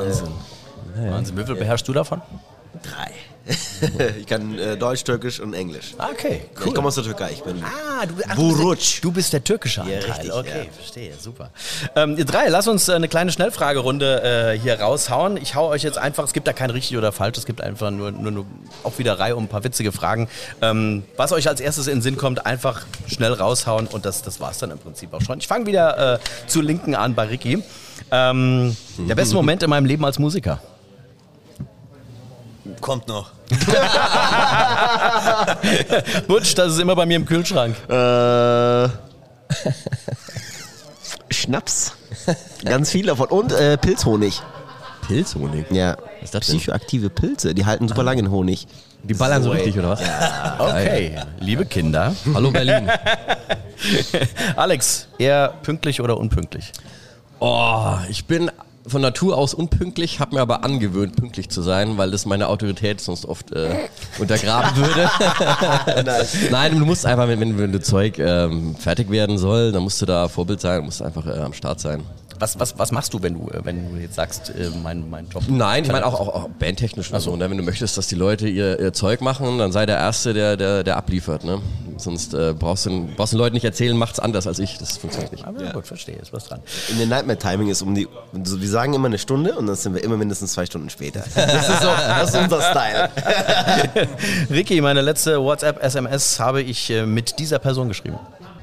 Wahnsinn, wie viel beherrschst du davon? Drei. ich kann äh, Deutsch, Türkisch und Englisch. Okay, Ich komme aus der Türkei, ich bin Ah, du, ach, Buruc. Du bist, der türkische Anteil. richtig, okay, ja. verstehe, super. Ähm, ihr drei, lasst uns äh, eine kleine Schnellfragerunde äh, hier raushauen. Ich hau euch jetzt einfach, es gibt da kein richtig oder falsch, es gibt einfach nur, nur, nur auch wieder Reihe um ein paar witzige Fragen. Ähm, was euch als erstes in den Sinn kommt, einfach schnell raushauen und das, das war's dann im Prinzip auch schon. Ich fange wieder äh, zu Linken an bei Ricky. Ähm, der beste Moment in meinem Leben als Musiker. Rap kommt noch. Butch, das ist immer bei mir im Kühlschrank. Äh, Schnaps. Ganz viel davon. Und äh, Pilzhonig. Pilzhonig? Ja. Was ist das denn? Psychoaktive Pilze, die halten super lange in Honig. Die ballern so ey. richtig, oder was? Okay, liebe Kinder. Hallo Berlin. Alex, eher pünktlich oder unpünktlich? Oh, ich bin von Natur aus unpünktlich, habe mir aber angewöhnt, pünktlich zu sein, weil das meine Autorität sonst oft äh, untergraben würde. Nein, du musst einfach, wenn, wenn das Zeug ähm, fertig werden soll, dann musst du da Vorbild sein, musst einfach äh, am Start sein. Was, was, was machst du, wenn du, äh, wenn du jetzt sagst, äh, mein, mein Job? Nein, ich meine auch, auch, auch bandtechnisch und so. Ne? Wenn du möchtest, dass die Leute ihr, ihr Zeug machen, dann sei der Erste, der, der, der abliefert. Ne? Sonst äh, brauchst, du, den- brauchst du den Leuten nicht erzählen, macht's anders als ich. Das funktioniert nicht. Ja, gut, verstehe, ist was dran. In der Nightmare-Timing ist um die. so, Wir sagen immer eine Stunde und dann sind wir immer mindestens zwei Stunden später. Das ist, so, das ist unser Style. Ricky, meine letzte WhatsApp-SMS habe ich äh, mit dieser Person geschrieben.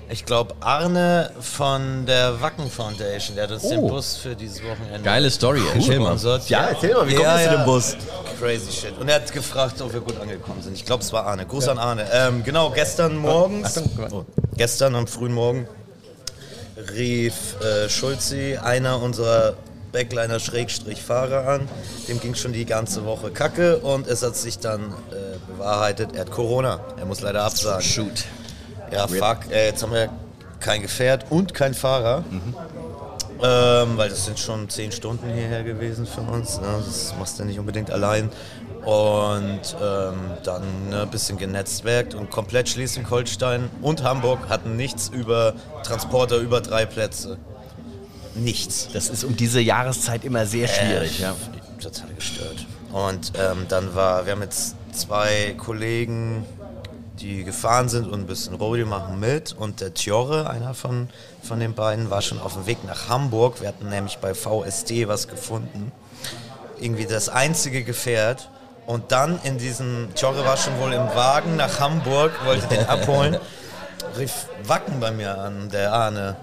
Ich glaube, Arne von der Wacken Foundation, der hat uns den Oh. Bus für dieses Wochenende Geile Story, erzähl mal. gesponsert. Ja, erzähl mal, wie kommt es zu dem Bus? Crazy shit. Und er hat gefragt, ob wir gut angekommen sind. Ich glaube, es war Arne. Gruß an Arne. Ähm, genau, gestern morgens, oh, gestern am frühen Morgen, rief äh, Schulzi, einer unserer Backliner-Fahrer an. Dem ging schon die ganze Woche kacke und es hat sich dann äh, bewahrheitet, er hat Corona. Er muss leider absagen. Shoot. Ja, fuck, äh, jetzt haben wir kein Gefährt und kein Fahrer. Ähm, weil das sind schon zehn Stunden hierher gewesen für uns. Ne? Das machst du nicht unbedingt allein. Und ähm, dann ne, ein bisschen genetzwerkt und komplett Schleswig-Holstein und Hamburg hatten nichts über Transporter über drei Plätze. Nichts. Das ist um diese Jahreszeit immer sehr schwierig. Äh, ja. Total gestört. Und ähm, dann war, wir haben jetzt zwei Kollegen, die gefahren sind und ein bisschen Rodeo machen mit. Und der Tjorre, einer von, von den beiden, war schon auf dem Weg nach Hamburg. Wir hatten nämlich bei VSD was gefunden. Irgendwie das einzige Gefährt. Und dann in diesem, Tjorre war schon wohl im Wagen nach Hamburg, wollte den abholen. Rief Wacken bei mir an, der Arne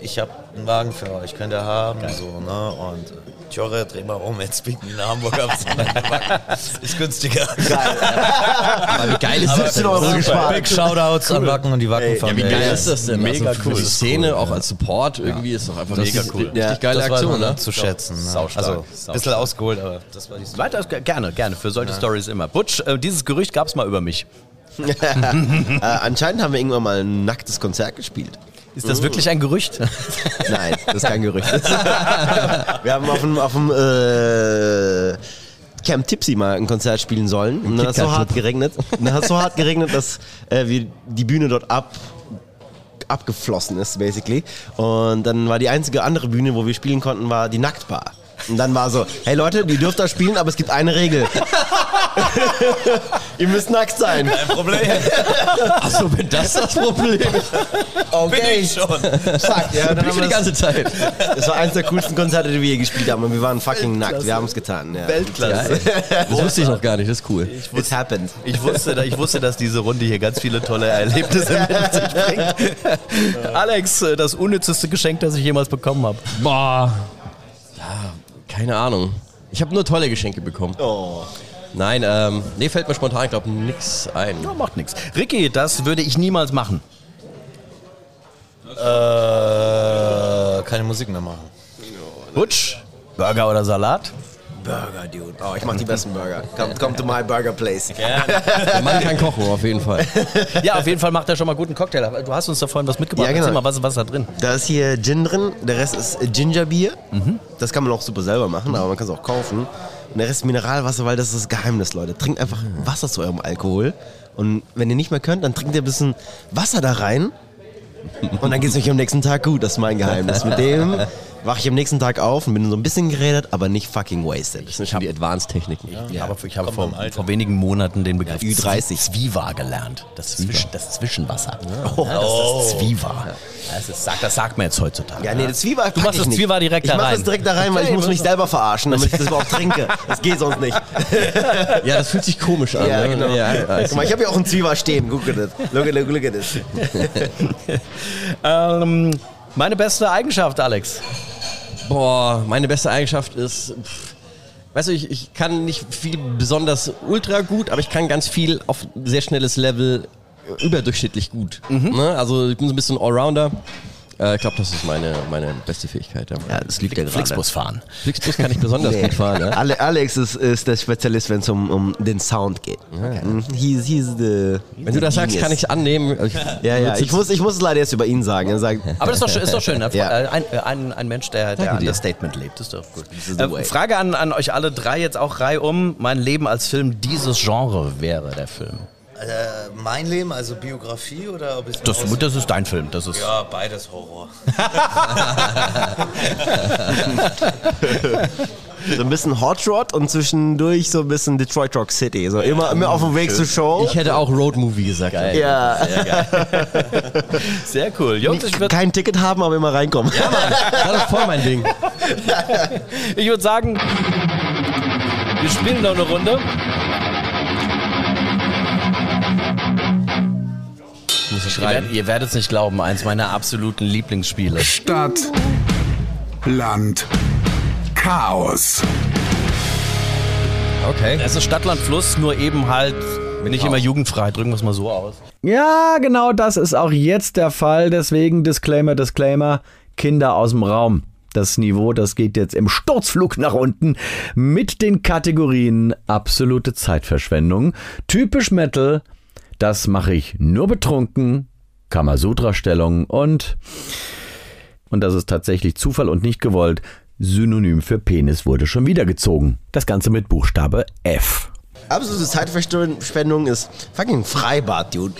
ich habe einen Wagen für euch, könnt ihr haben, so, ne? Und äh, Tjorre, dreh mal um, jetzt bieten die in Hamburg ab. ist günstiger. Aber wie geil ist das denn? 17 Euro gespart. Big Shoutouts an Wacken und die Wacken Ja, wie geil ist das denn? Mega also cool. die Szene, auch als Support, irgendwie ist doch einfach Mega das cool. Richtig Ja, geile das Aktion, ne? zu schätzen. Ne? Saustark, Also, ein saustark. bisschen ausgeholt, aber das war die Story. Weiter, gerne, gerne. Für solche Stories immer. Butch, äh, dieses Gerücht gab es mal über mich. äh, anscheinend haben wir irgendwann mal ein nacktes Konzert gespielt. Ist das wirklich ein Gerücht? Nein, das ist kein Gerücht. wir haben auf dem, auf dem äh, Camp Tipsy mal ein Konzert spielen sollen. Und dann hat es so hart geregnet. Und dann hat so hart geregnet, dass äh, wir die Bühne dort ab abgeflossen ist, basically. Und dann war die einzige andere Bühne, wo wir spielen konnten, war die Nacktbar. Und dann war so, hey Leute, ihr dürft da spielen, aber es gibt eine Regel. ihr müsst nackt sein. Kein Problem. Achso, wenn das das Problem ist. Bin ich schon. Fuck, ja, dann Bin ich wir die ganze das, Zeit. das war eins der coolsten Konzerte, die wir je gespielt haben. Und wir waren fucking nackt. Wir haben es getan. Ja. Weltklasse. Das wusste ich noch gar nicht, das ist cool. It happened. Ich wusste, ich wusste, dass diese Runde hier ganz viele tolle Erlebnisse mit sich bringt. Alex, das unnützeste Geschenk, das ich jemals bekommen habe. Boah. Keine Ahnung. Ich habe nur tolle Geschenke bekommen. Oh. Nein, ähm, nee, fällt mir spontan, ich glaube, nix ein. Ja, macht nichts. Ricky, das würde ich niemals machen. Äh, keine Musik mehr machen. Butch, Burger oder Salat? Burger, dude. Oh, ich mach die besten Burger. Come, come to my burger place. Der Mann kann kochen, auf jeden Fall. Ja, auf jeden Fall macht er schon mal guten Cocktail. Du hast uns da vorhin was mitgebracht. Ja, genau. Erzähl mal, was, was ist da drin? Da ist hier Gin drin, der Rest ist Gingerbier. Das kann man auch super selber machen, aber man kann es auch kaufen. Und der Rest Mineralwasser, weil das ist das Geheimnis, Leute. Trinkt einfach Wasser zu eurem Alkohol. Und wenn ihr nicht mehr könnt, dann trinkt ihr ein bisschen Wasser da rein. Und dann geht es euch am nächsten Tag gut. Das ist mein Geheimnis. Mit dem wache ich am nächsten Tag auf und bin so ein bisschen geredet, aber nicht fucking wasted. Das sind schon die Advanced-Techniken. Ja, aber ich habe vor, vor wenigen Monaten den Begriff Ü30. Zwiwa gelernt. Das, Zwisch, das Zwischenwasser. Ja, das ist das Zwiwa. Das, ist, sagt, das sagt man jetzt heutzutage. Ja, nee, das Zwieber Du machst ich das. Zwieber direkt ich da mach rein. das direkt da rein, weil ich muss mich selber verarschen, damit ich das überhaupt trinke. Das geht sonst nicht. Ja, das fühlt sich komisch an. Ja, ne? genau. Ja, Guck mal, ich habe ja auch einen Zwieber stehen. Guck at it. Look at look at it. Ähm, meine beste Eigenschaft, Alex. Boah, meine beste Eigenschaft ist, pff, weißt du, ich, ich kann nicht viel besonders ultra gut, aber ich kann ganz viel auf sehr schnelles Level überdurchschnittlich gut. Ne? Also ich bin so ein bisschen Allrounder. Äh, ich glaube, das ist meine, meine beste Fähigkeit. Ja, Ja, das liegt ja gerade. Flixbus fahren. Flixbus kann ich besonders Nee. gut fahren. Ja? Ale Alex ist, ist der Spezialist, wenn es um, um den Sound geht. Mhm. He's, he's the, Wenn du das sagst, kann ich es annehmen. Ich, Ja, ja, ich muss, ich muss es leider jetzt über ihn sagen. Er sagt, Aber das ist doch, schön- ist doch schön. ne? Ja. Äh, Ein, äh, ein, ein Mensch, der, der Danke dir. Understatement lebt. ist doch gut. is the way. Äh, Frage an, an euch alle drei jetzt auch reihum. Mein Leben als Film dieses Genre wäre der Film. Äh, mein Leben, also Biografie oder ob es Das, das ist dein Film. Das ist Ja, beides Horror. so ein bisschen Hot Rod und zwischendurch so ein bisschen Detroit Rock City. So immer, immer auf dem Weg zur Show. ich hätte auch Road Movie gesagt. ja, sehr cool. Jungs, ich würde kein Ticket haben, aber immer reinkommen. Das ist voll mein Ding. ich würd sagen, wir spielen noch eine Runde. Schreiben. ihr werdet es nicht glauben, eins meiner absoluten Lieblingsspiele. Stadt, Land, Chaos. Okay. Es ist Stadtland Fluss, nur eben halt nicht immer jugendfrei. Drücken wir es mal so aus. Ja, genau das ist auch jetzt der Fall. Deswegen Disclaimer, Disclaimer, Kinder aus dem Raum. Das Niveau, das geht jetzt im Sturzflug nach unten mit den Kategorien absolute Zeitverschwendung, typisch Metal, das mache ich nur betrunken, Kamasutra-Stellung und, und das ist tatsächlich Zufall und nicht gewollt, Synonym für Penis wurde schon wieder gezogen. Das Ganze mit Buchstabe F. Absolute Zeitverschwendung ist fucking Freibad, Dude.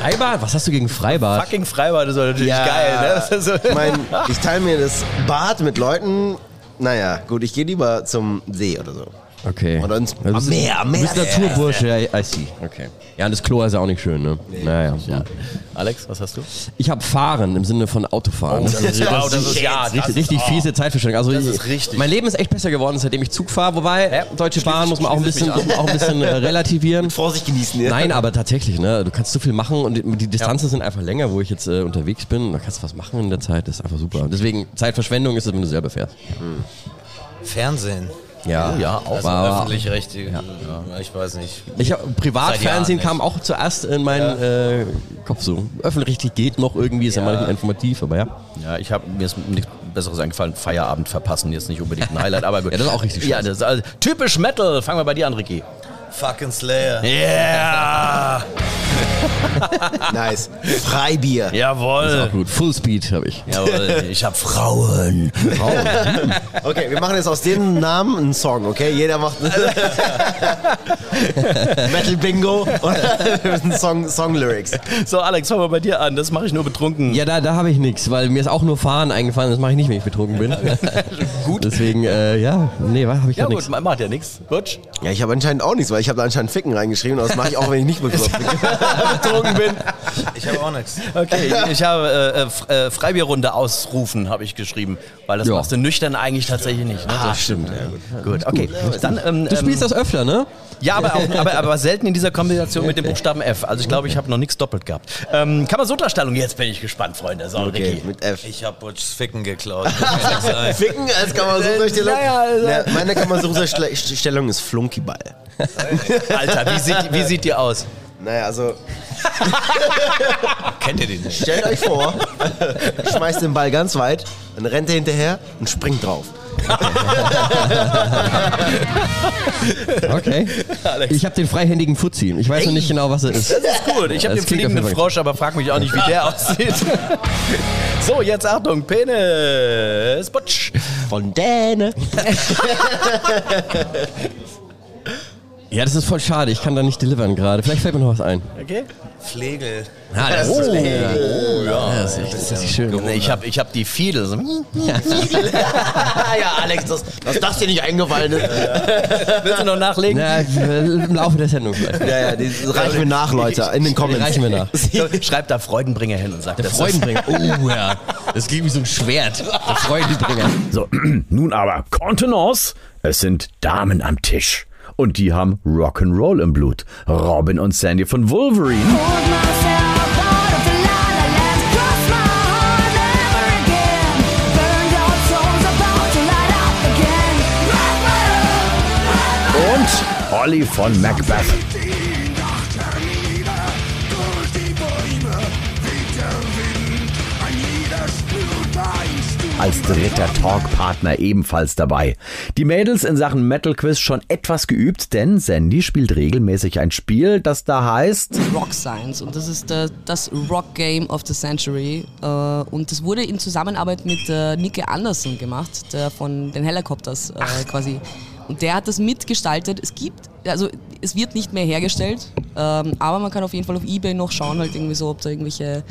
Freibad? Was hast du gegen Freibad? Fucking Freibad ist doch natürlich Ja. geil, ne? Das ist so- Ich meine, ich teile mir das Bad mit Leuten. Naja, gut, ich gehe lieber zum See oder so. Okay. Oder ins Du bist- Meer, Du Meer. bist Naturbursche, ja, I see. Okay. Ja, und das Klo ist ja auch nicht schön, ne? Naja. Ja. Alex, was hast du? Ich habe Fahren im Sinne von Autofahren. das ist- wow, das ist- ja, richtig, ist- richtig oh. fiese Zeitverschwendung. Also Das ist richtig. Mein Leben ist echt besser geworden, seitdem ich Zug fahre. Wobei Ja, Deutsche Bahn muss man auch ein bisschen, auch ein bisschen äh, relativieren. Vorsicht genießen, ja. Nein, aber tatsächlich, ne? Du kannst so viel machen und die- Distanzen sind einfach länger, wo ich jetzt äh, unterwegs bin. Da kannst du was machen in der Zeit, das ist einfach super. Deswegen Zeitverschwendung ist es, wenn du selber fährst. Fernsehen. Ja, ja, auch. Also Aber- öffentlich-rechtliche. Ja. ich weiß nicht. Ich hab, Privatfernsehen kam auch zuerst in meinen äh, Kopf so. Öffentlich geht noch irgendwie, ist ja, mal informativ, aber ja. Ja, ich habe mir ist nichts Besseres eingefallen. Feierabend verpassen, jetzt nicht unbedingt ein Highlight, aber gut. Ja, das ist auch richtig Ja, scheiße. das ist also, typisch Metal. Fangen wir bei dir an, Ricky. Fucking Slayer. Yeah! Nice. Freibier. Jawohl. Gut, Full Speed habe ich. Jawohl. Ich hab Frauen. Okay, wir machen jetzt aus dem Namen einen Song, okay? Jeder macht Metal Bingo und Song, Song Lyrics. So, Alex, fangen wir bei dir an. Das mache ich nur betrunken. Ja, da, da habe ich nichts, weil mir ist auch nur Fahren eingefallen, das mache ich nicht, wenn ich betrunken bin. gut. Deswegen, äh, ja, nee, habe ich Ja, ja gut, nichts. ma- macht ja nichts. Butch. Ja, ich habe anscheinend auch nichts, weil ich habe da anscheinend Ficken reingeschrieben und das mache ich auch, wenn ich nicht betrunken bin. Ich habe auch nichts. Okay, ich habe äh, äh, äh, Freibierrunde ausrufen, habe ich geschrieben. Weil das Ja. machst du nüchtern eigentlich tatsächlich nicht. Ne? Das stimmt, ja gut. Gut, okay. Dann, ähm, Du spielst ähm, das öfter, ne? Ja, aber, auch, aber, aber selten in dieser Kombination mit dem Buchstaben F. Also ich glaube, ich habe noch nichts doppelt gehabt. Ähm, Kamasutra-Stellung, jetzt bin ich gespannt, Freunde. So, Okay, Ricky. mit F. Ich habe Butchs Ficken geklaut. Ficken als Kamasutra-Stellung? Naja, also- Ja, meine Kamasutra-Stellung ist Flunkyball. Alter, wie sieht, wie sieht die aus? Naja, also Kennt ihr die nicht? stellt euch vor, schmeißt den Ball ganz weit, dann rennt er hinterher und springt drauf. Okay. Ich habe den freihändigen Fuzzi. Ich weiß noch nicht genau, was er ist. Das ist gut. Ich habe den fliegenden Frosch, aber frag mich auch nicht, wie der aussieht. So, jetzt Achtung, Penis. Butsch. Von Däne. Ja, das ist voll schade. Ich kann da nicht delivern gerade. Vielleicht fällt mir noch was ein. Okay. Flegel. Ah, das ist, oh, ja. das ist echt das ist schön. Nee, ich habe ich hab die Fiedel. So. ja, Alex, dass, dass das dir nicht eingefallen ist. Willst du noch nachlegen? Na, Im Laufe der Sendung vielleicht. Ja, ja, die reichen wir nach, Leute, in den Comments. Reichen wir nach. Schreibt da Freudenbringer hin und sagt Der das. Freudenbringer. Oh ja. Das klingt wie so ein Schwert. Der Freudenbringer. So, nun aber, Contenance. Es sind Damen am Tisch. Und die haben Rock'n'Roll im Blut. Robin und Sandy von Wolverine. Pulled myself out of Als dritter Talkpartner ebenfalls dabei. Die Mädels in Sachen Metal Quiz schon etwas geübt, denn Sandy spielt regelmäßig ein Spiel, das da heißt Rock Science und das ist äh, das Rock Game of the Century äh, und das wurde in Zusammenarbeit mit äh, Nicke Anderson gemacht, der von den Helicopters quasi. Und der hat das mitgestaltet. Es gibt, also es wird nicht mehr hergestellt, ähm, aber man kann auf jeden Fall auf Ebay noch schauen, halt irgendwie so, ob da irgendwelche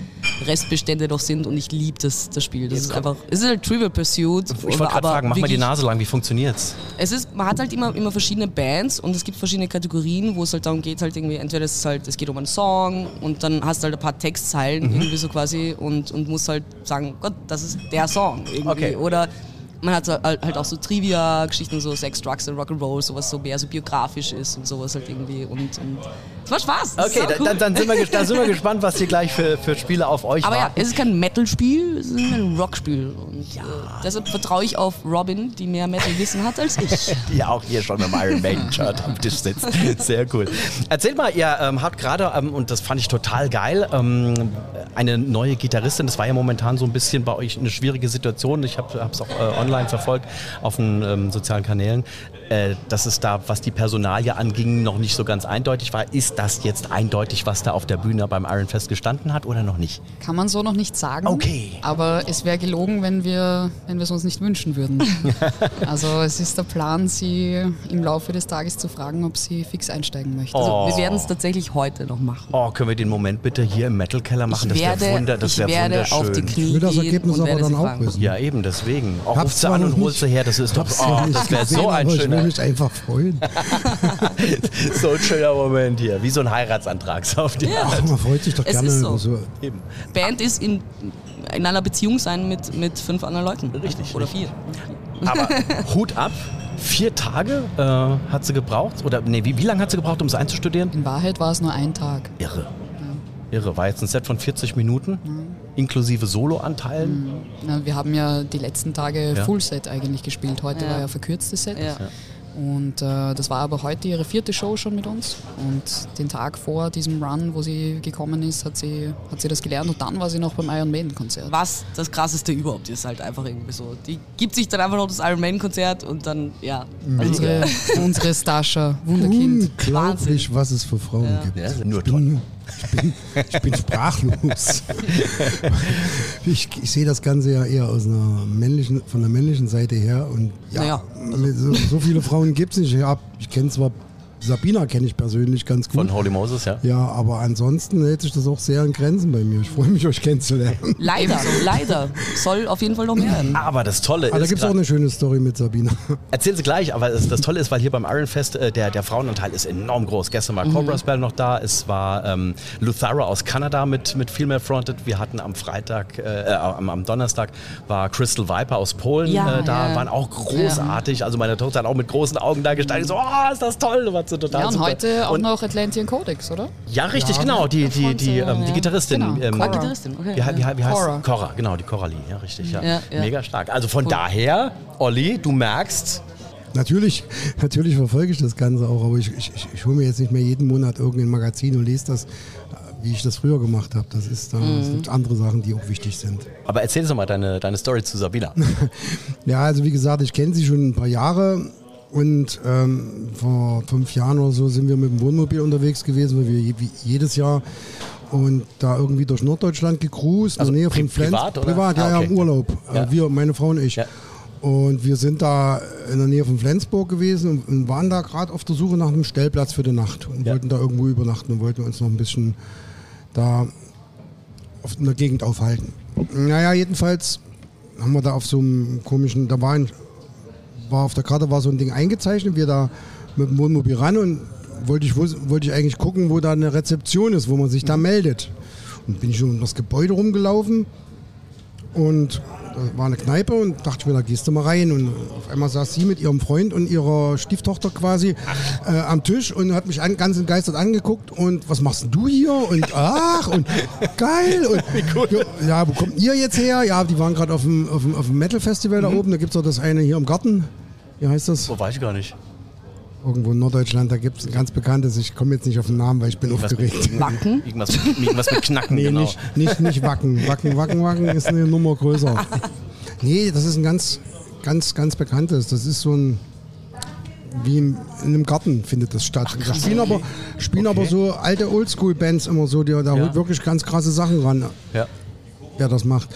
Restbestände noch sind und ich liebe das, das Spiel. Das ist einfach, es ist halt Trivial Pursuit. Ich wollte gerade fragen, mach mal die Nase lang, wie funktioniert's? es ist, man hat halt immer, immer verschiedene Bands und es gibt verschiedene Kategorien, wo es halt darum geht, halt irgendwie, entweder es ist halt, es geht um einen Song und dann hast du halt ein paar Textzeilen Mhm. irgendwie so quasi und, und musst halt sagen, Gott, das ist der Song irgendwie. Okay. Oder man hat halt auch so Trivia-Geschichten, so Sex, Drugs und Rock'n'Roll, sowas so mehr so biografisch ist und sowas halt irgendwie und, und war Spaß. ist Okay, cool. dann, dann, sind wir, dann sind wir gespannt, was hier gleich für, für Spiele auf euch Aber ja, warten. es ist kein Metal-Spiel, es ist ein Rock-Spiel. Und äh, deshalb vertraue ich auf Robin, die mehr Metal-Wissen hat als ich. die ja auch hier schon mit dem Iron Maiden Shirt am Tisch sitzt. Sehr cool. Erzählt mal, ihr ähm, habt gerade, ähm, und das fand ich total geil, ähm, eine neue Gitarristin. Das war ja momentan so ein bisschen bei euch eine schwierige Situation. Ich habe es auch äh, online verfolgt auf den ähm, sozialen Kanälen, äh, dass es da, was die Personalie anging, noch nicht so ganz eindeutig war. Ist das jetzt eindeutig, was da auf der Bühne beim Iron Fest gestanden hat oder noch nicht? Kann man so noch nicht sagen. Okay. Aber es wäre gelogen, wenn wir, wenn wir es uns nicht wünschen würden. also es ist der Plan, sie im Laufe des Tages zu fragen, ob sie fix einsteigen möchte. Oh. Wir werden es tatsächlich heute noch machen. Oh, können wir den Moment bitte hier im Metal Keller machen? Ich das wäre wunder, das ich wär werde wunderschön. auf die Knie Ich will das Ergebnis aber dann auch wissen. Ja, eben, deswegen. Rufst du zwar an und holst nicht- du her, das ist doch, oh, das wäre so ein aber Ich will schöner, mich einfach freuen. so ein schöner Moment hier. Wie so ein Heiratsantrag so auf die Ja. Ach, man freut sich doch Es gerne ist so. so. Eben. Band ist in, in einer Beziehung sein mit, mit fünf anderen Leuten. Richtig. Oder vier. Aber Hut ab. Vier Tage äh, hat sie gebraucht? Oder nee, wie, wie lange hat sie gebraucht, um es einzustudieren? In Wahrheit war es nur ein Tag. Irre. Irre. War jetzt ein Set von 40 Minuten, inklusive Soloanteilen. Na, wir haben ja die letzten Tage Ja. Fullset eigentlich gespielt. Heute Ja. war ja verkürztes Set. Ja. Und äh, das war aber heute ihre vierte Show schon mit uns. Und den Tag vor diesem Run, wo sie gekommen ist, hat sie, hat sie das gelernt. Und dann war sie noch beim Iron Maiden Konzert. Was das krasseste überhaupt ist, halt einfach irgendwie so. Die gibt sich dann einfach noch das Iron Maiden Konzert und dann, ja. Unsere, unsere Stascha, Wunderkind. Unglaublich, was es für Frauen gibt. Ja, nur bin, ich, bin, ich bin sprachlos. ich, ich sehe das Ganze ja eher aus einer männlichen, von der männlichen Seite her. Und ja, Naja, so, so viele Frauen gibt es nicht. Ich, ich kenne zwar Sabina kenne ich persönlich ganz gut. Von Holy Moses, ja. Ja, aber ansonsten hält sich das auch sehr in Grenzen bei mir. Ich freue mich, euch kennenzulernen. Leider, leider. Soll auf jeden Fall noch mehr werden. Aber das Tolle Aber da ist. gibt es auch eine schöne Story mit Sabina. Erzählen Sie gleich, aber das, das Tolle ist, weil hier beim Iron Fest äh, der, der Frauenanteil ist enorm groß. Gestern war Cobra Spell noch da, es war ähm, Luthara aus Kanada mit, mit Female Fronted. Wir hatten am Freitag, äh, äh, am, am Donnerstag war Crystal Viper aus Polen Ja, äh, da, ja. waren auch großartig. Also meine Tochter hat auch mit großen Augen da gestanden, so, oh, ist das toll, war so total Ja, und super. heute auch Und- noch Atlantean Codex, oder? ja, richtig, genau. Die, die, die, ähm, die ja. Gitarristin. Genau, ähm, Cora. Ah, Gitarristin, okay. Wie, wie, wie heißt Cora. Cora, genau, die Coralie. Ja, richtig, ja. Ja, ja. Mega stark. Also von daher, Olli, du merkst, Natürlich, natürlich verfolge ich das Ganze auch, aber ich, ich, ich, ich hole mir jetzt nicht mehr jeden Monat irgendein Magazin und lese das, äh, wie ich das früher gemacht habe. Das ist, äh, es gibt andere Sachen, die auch wichtig sind. aber erzähl uns doch mal deine, deine Story zu Sabina. Ja, also wie gesagt, ich kenne sie schon ein paar Jahre und ähm, vor fünf Jahren oder so sind wir mit dem Wohnmobil unterwegs gewesen, weil wir wie jedes Jahr und da irgendwie durch Norddeutschland gecruised, Also in der Nähe pri- von Flens. privat, oder? Privat, ja, Ah, ja, okay. im Urlaub. Ja. Äh, wir, meine Frau und ich. Ja. Und wir sind da in der Nähe von Flensburg gewesen und- und waren da gerade auf der Suche nach einem Stellplatz für die Nacht und Ja. wollten da irgendwo übernachten und wollten uns noch ein bisschen da auf, in der Gegend aufhalten. Naja, jedenfalls haben wir da auf so einem komischen, da war, ein, war auf der Karte war so ein Ding eingezeichnet, wir da mit dem Wohnmobil ran und wollte ich, wo- wollte ich eigentlich gucken, wo da eine Rezeption ist, wo man sich da meldet. Und bin ich um das Gebäude rumgelaufen und war eine Kneipe und dachte mir, da gehst du mal rein. Und auf einmal saß sie mit ihrem Freund und ihrer Stieftochter quasi äh, am Tisch und hat mich an, ganz entgeistert angeguckt und was machst denn du hier? Und ach und geil. Und, Ja, wo kommt ihr jetzt her? Ja, die waren gerade auf dem, auf dem, auf dem Metal Festival da oben. Da gibt es auch das eine hier im Garten. Wie heißt das? So weiß ich gar nicht. Irgendwo in Norddeutschland, da gibt es ein ganz bekanntes, ich komme jetzt nicht auf den Namen, weil ich bin aufgeregt. Wacken? Irgendwas, irgendwas mit Knacken, Nee, genau. nicht, nicht, nicht Wacken. Wacken, Wacken, Wacken ist eine Nummer größer. Nee, das ist ein ganz, ganz, ganz bekanntes. Das ist so ein, wie in einem Garten findet das statt. da spielen aber, spielen aber so alte Oldschool-Bands immer so, die, da holt wirklich ganz krasse Sachen ran, Ja. wer das macht.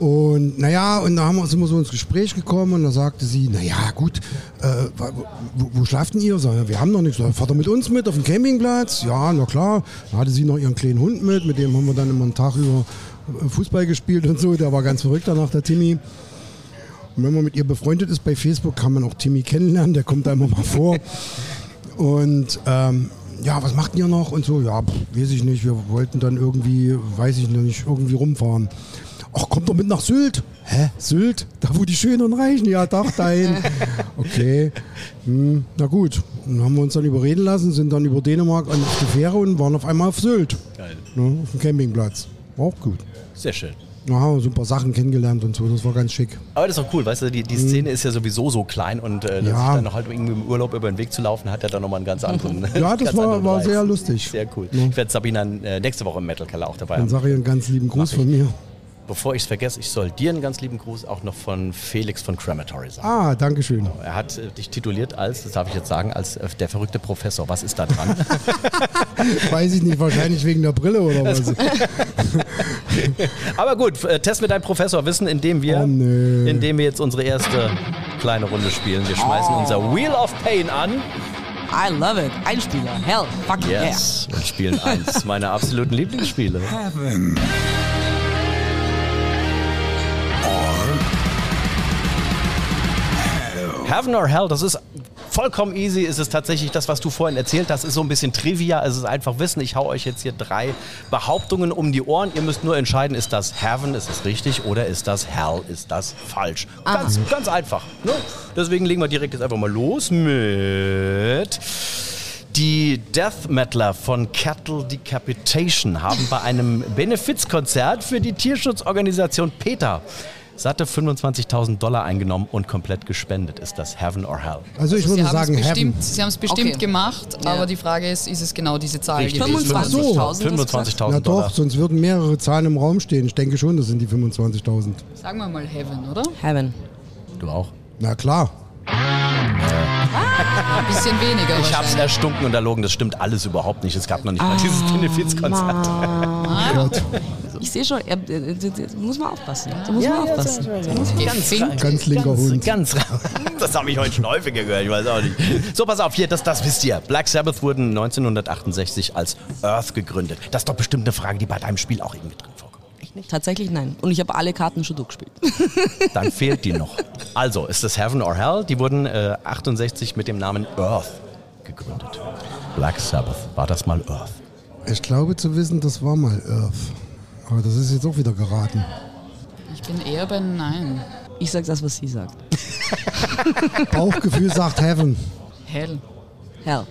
Und naja, und da haben wir, sind wir so ins Gespräch gekommen und da sagte sie, naja gut, äh, wo, wo, schlaft denn ihr? Sag, wir haben noch nichts. Ihr mit uns mit auf den Campingplatz? Ja, na klar. Da hatte sie noch ihren kleinen Hund mit, mit dem haben wir dann immer einen Tag über äh, Fußball gespielt und so. Der war ganz verrückt danach, der Timmy. Und wenn man mit ihr befreundet ist bei Facebook, kann man auch Timmy kennenlernen, der kommt da immer mal vor. Und ähm, ja, was macht ihr noch? Und so, ja, pff, weiß ich nicht, wir wollten dann irgendwie, weiß ich nicht, irgendwie rumfahren. Ach, kommt doch mit nach Sylt. Hä? Sylt? Da, wo die Schönen und Reichen, ja, doch, dahin. Okay, hm, na gut. Dann haben wir uns dann überreden lassen, sind dann über Dänemark an die Fähre und waren auf einmal auf Sylt. Geil. Ne, auf dem Campingplatz. War auch gut. Sehr schön. Da haben wir so ein paar Sachen kennengelernt und so, das war ganz schick. Aber das ist doch cool, weißt du, die, die Szene ist ja sowieso so klein und äh. Ja. sich dann noch halt irgendwie im Urlaub über den Weg zu laufen, hat ja dann nochmal einen ganz anderen. Ja, das war, war sehr lustig. Sehr cool. Ich werde Sabina äh, nächste Woche im Metal Keller auch dabei Dann haben. sage ich einen ganz lieben Gruß von mir. Bevor ich es vergesse, ich soll dir einen ganz lieben Gruß auch noch von Felix von Crematory sagen. Ah, danke schön. Er hat äh, dich tituliert als, das darf ich jetzt sagen, als äh, der verrückte Professor. Was ist da dran? Weiß ich nicht, wahrscheinlich wegen der Brille oder was. Aber gut, äh, test mit deinem Professor Wissen, indem wir, indem wir jetzt unsere erste kleine Runde spielen. Wir schmeißen unser Wheel of Pain an. I love it. Einspieler. Hell. Fuck Yes. Und spielen eins meiner absoluten Lieblingsspiele. Heaven. Heaven or Hell, das ist vollkommen easy. Es ist tatsächlich das, was du vorhin erzählt hast, ist so ein bisschen Trivia. Es ist einfach Wissen. Ich hau euch jetzt hier drei Behauptungen um die Ohren. Ihr müsst nur entscheiden, ist das Heaven, ist das richtig oder ist das Hell, ist das falsch. Ganz, ganz einfach. Ne? Deswegen legen wir direkt jetzt einfach mal los mit... Die Death Metaler von Cattle Decapitation haben bei einem Benefizkonzert für die Tierschutzorganisation PETA satte 25.000 Dollar eingenommen und komplett gespendet. Ist das Heaven or Hell? Also ich Sie würde sagen es Heaven. bestimmt, Sie haben es bestimmt Okay. gemacht, Ja. aber die Frage ist, ist es genau diese Zahl Richtig. gewesen? 25.000. So. hast du gesagt? 25.000 Na Dollar. doch, sonst würden mehrere Zahlen im Raum stehen. Ich denke schon, das sind die 25.000. Sagen wir mal Heaven, oder? Heaven. Du auch? Na klar. Ein bisschen weniger Ich hab's wahrscheinlich. erstunken und erlogen. Das stimmt alles überhaupt nicht. Es gab noch nicht mal dieses Benefizkonzert. Ich sehe schon, er, äh, äh, äh, muss man aufpassen. Da muss man aufpassen. Da muss man Gefinkt. Ganz linker Hund. Ganz, das habe ich heute schon häufiger gehört, ich weiß auch nicht. So, pass auf, hier, das, das wisst ihr. Black Sabbath wurden 1968 als Earth gegründet. Das ist doch bestimmt eine Frage, die bei deinem Spiel auch irgendwie drin vorkommt. Tatsächlich nein. Und ich habe alle Karten schon durchgespielt. Dann fehlt die noch. Also, ist das Heaven or Hell? Die wurden äh, 68 mit dem Namen Earth gegründet. Black Sabbath, war das mal Earth? Ich glaube zu wissen, das war mal Earth. Aber das ist jetzt auch wieder geraten. Ich bin eher bei Nein. Ich sag das, was sie sagt. Bauchgefühl sagt Heaven. Hell. Hell.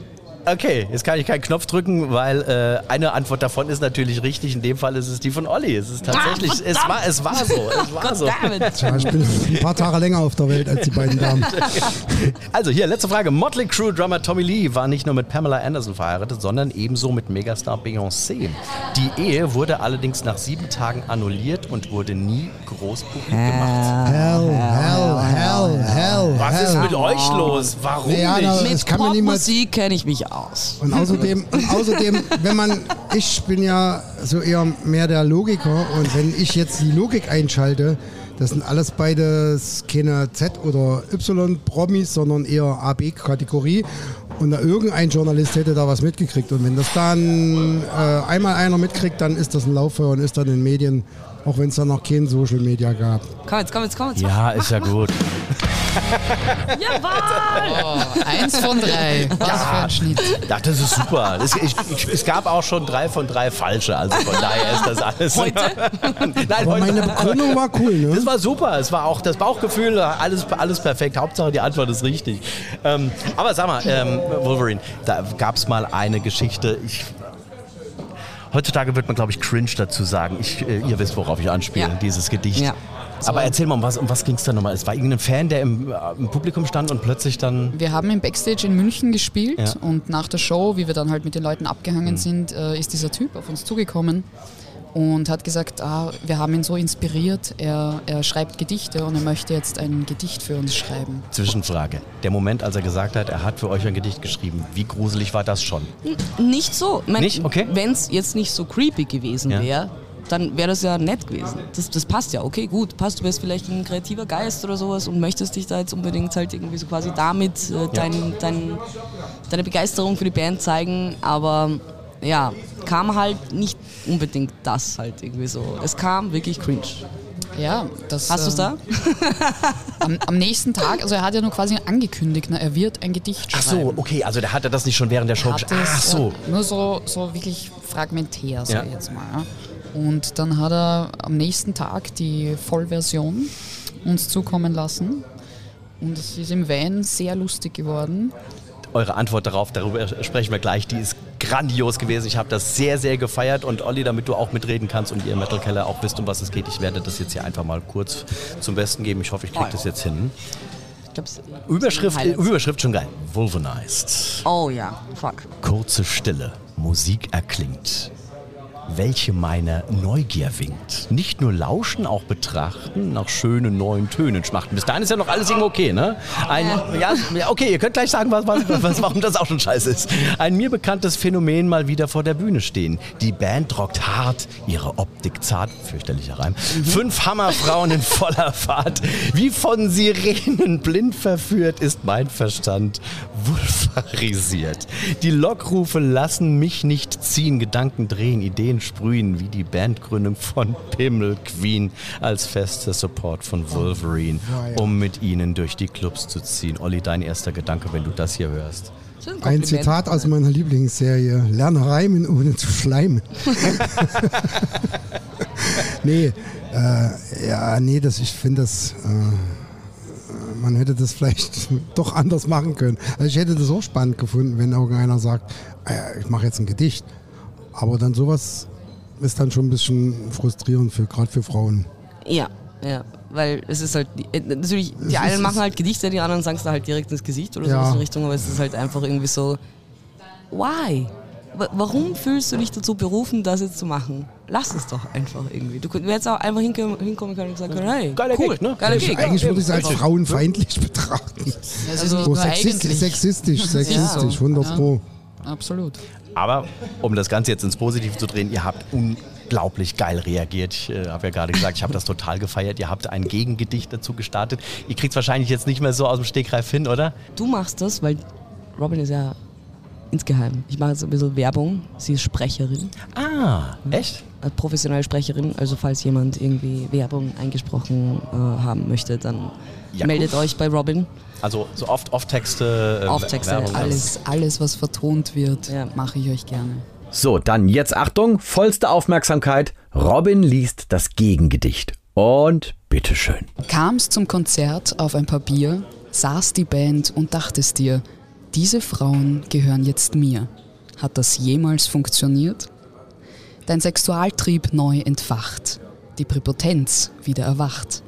Okay, jetzt kann ich keinen Knopf drücken, weil äh, eine Antwort davon ist natürlich richtig. In dem Fall ist es die von Olli. Es ist tatsächlich, es war, es war so, es war so. Tja, ich bin ein paar Tage länger auf der Welt als die beiden Damen. Also hier, letzte Frage. Motley Crue Drummer Tommy Lee war nicht nur mit Pamela Anderson verheiratet, sondern ebenso mit Megastar Beyoncé. Die Ehe wurde allerdings nach sieben Tagen annulliert und wurde nie groß publik gemacht. Hell, hell, hell, hell. Was hell. ist mit euch los? Warum Naja, nicht? Mit. Popmusik kenne ich mich aus. Und außerdem, außerdem, wenn man, ich bin ja so eher mehr der Logiker und wenn ich jetzt die Logik einschalte, das sind alles beides keine Z- oder Y-Promis, sondern eher AB-Kategorie. Und da irgendein Journalist hätte da was mitgekriegt. Und wenn das dann äh, einmal einer mitkriegt, dann ist das ein Lauffeuer und ist dann in den Medien, auch wenn es dann noch kein Social Media gab. Komm jetzt, komm jetzt, komm jetzt. Ja, ist ja gut. Jawohl! Oh, eins von drei. Was für ein Schnitt. Ja, das ist super. Es, ich, ich, es gab auch schon drei von drei falsche, also von daher ist das alles. Heute? Nein, heute. meine Begründung war cool, ne? Das war super. Es war auch das Bauchgefühl, alles, alles perfekt. Hauptsache die Antwort ist richtig. Ähm, aber sag mal, ähm, Wolverine, da gab es mal eine Geschichte. Ich, heutzutage wird man, glaube ich, cringe dazu sagen. Ich, äh, ihr wisst, worauf ich anspiele, Ja. dieses Gedicht. Ja. Aber erzähl mal, um was, um was ging es da nochmal? Es war irgendein Fan, der im, äh, im Publikum stand und plötzlich dann. Wir haben im Backstage in München gespielt Ja. und nach der Show, wie wir dann halt mit den Leuten abgehangen sind, äh, ist dieser Typ auf uns zugekommen und hat gesagt, ah, wir haben ihn so inspiriert, er, er schreibt Gedichte und er möchte jetzt ein Gedicht für uns schreiben. Zwischenfrage. Der Moment, als er gesagt hat, er hat für euch ein Gedicht geschrieben. Wie gruselig war das schon? Nicht so. Ich mein, Nicht? Okay. Wenn es jetzt nicht so creepy gewesen Ja. wäre, dann wäre das ja nett gewesen. Das, das passt ja. Okay, gut, passt. Du bist vielleicht ein kreativer Geist oder sowas und möchtest dich da jetzt unbedingt halt irgendwie so quasi damit äh, dein, dein, deine Begeisterung für die Band zeigen. Aber ja, kam halt nicht unbedingt das halt irgendwie so. Es kam wirklich cringe. Ja, das. Hast du's da? am, am nächsten Tag, also er hat ja nur quasi angekündigt, ne, er wird ein Gedicht Ach schreiben. so, okay, also der hatte das nicht schon während der Show hat geschrieben. Ach es, so. äh, Nur so, so wirklich fragmentär, sag Ja. ich jetzt mal. Ja. Und dann hat er am nächsten Tag die Vollversion uns zukommen lassen. Und es ist im Van sehr lustig geworden. Eure Antwort darauf, darüber sprechen wir gleich, die ist grandios gewesen. Ich habe das sehr, sehr gefeiert und Olli, damit du auch mitreden kannst und ihr im Metal Keller auch wisst, um was es geht, ich werde das jetzt hier einfach mal kurz zum Besten geben. Ich hoffe, ich kriege das jetzt hin. Überschrift. Überschrift schon geil. Vulvanized. Oh ja, fuck. Kurze Stille. Musik erklingt. Welche meiner Neugier winkt. Nicht nur lauschen, auch betrachten, nach schönen neuen Tönen schmachten. Bis dahin ist ja noch alles irgendwie okay, ne? Ein, ja, okay, ihr könnt gleich sagen, was, was, was, warum das auch schon scheiße ist. Ein mir bekanntes Phänomen mal wieder vor der Bühne stehen. Die Band rockt hart, ihre Optik zart, fürchterlicher Reim. Fünf Hammerfrauen in voller Fahrt. Wie von Sirenen blind verführt ist mein Verstand vulvarisiert. Die Lockrufe lassen mich nicht ziehen, Gedanken drehen, Ideen sprühen, wie die Bandgründung von Pimmel Queen als fester Support von Wolverine, um mit ihnen durch die Clubs zu ziehen. Olli, dein erster Gedanke, wenn du das hier hörst. Ein Zitat aus meiner Lieblingsserie: Lerne reimen, ohne zu schleimen. nee, äh, ja, nee, das, ich finde das. Äh, man hätte das vielleicht doch anders machen können. Also ich hätte das auch spannend gefunden, wenn irgendeiner sagt, äh, ich mache jetzt ein Gedicht. Aber dann sowas ist dann schon ein bisschen frustrierend für gerade für Frauen. Ja, ja. Weil es ist halt, äh, natürlich, Es die ist- einen machen es- halt Gedichte, die anderen sagen es halt direkt ins Gesicht oder Ja. sowas in die Richtung, aber es ist halt einfach irgendwie so, why? Wa- Warum fühlst du dich dazu berufen, das jetzt zu machen? Lass es doch einfach irgendwie. Du du hättest auch einfach hinkommen, können und sagen können, hey, Geiler cool, Gig, ne? Geiler Eigentlich, Gig. eigentlich ja, würde ich es als frauenfeindlich betrachten. Ist so sexistisch, sexistisch, sexistisch, Ja. 100 Pro. Absolut. Aber um das Ganze jetzt ins Positive zu drehen, ihr habt unglaublich geil reagiert. Ich äh, habe ja gerade gesagt, ich habe das total gefeiert. Ihr habt ein Gegengedicht dazu gestartet. Ihr kriegt es wahrscheinlich jetzt nicht mehr so aus dem Stegreif hin, oder? Du machst das, weil Robin ist ja insgeheim. Ich mache jetzt ein bisschen Werbung. Sie ist Sprecherin. Ah, echt? Eine professionelle Sprecherin. Also falls jemand irgendwie Werbung eingesprochen äh, haben möchte, dann Ja, meldet gut. euch bei Robin. Also so oft Off-Texte. äh, Off-Texte. Alles, alles, was vertont wird, mache ich euch gerne. So, dann jetzt Achtung, vollste Aufmerksamkeit. Robin liest das Gegengedicht. Und bitteschön. Kamst zum Konzert auf ein paar Bier, saß die Band und dachtest dir, diese Frauen gehören jetzt mir. Hat das jemals funktioniert? Dein Sexualtrieb neu entfacht, die Präpotenz wieder erwacht,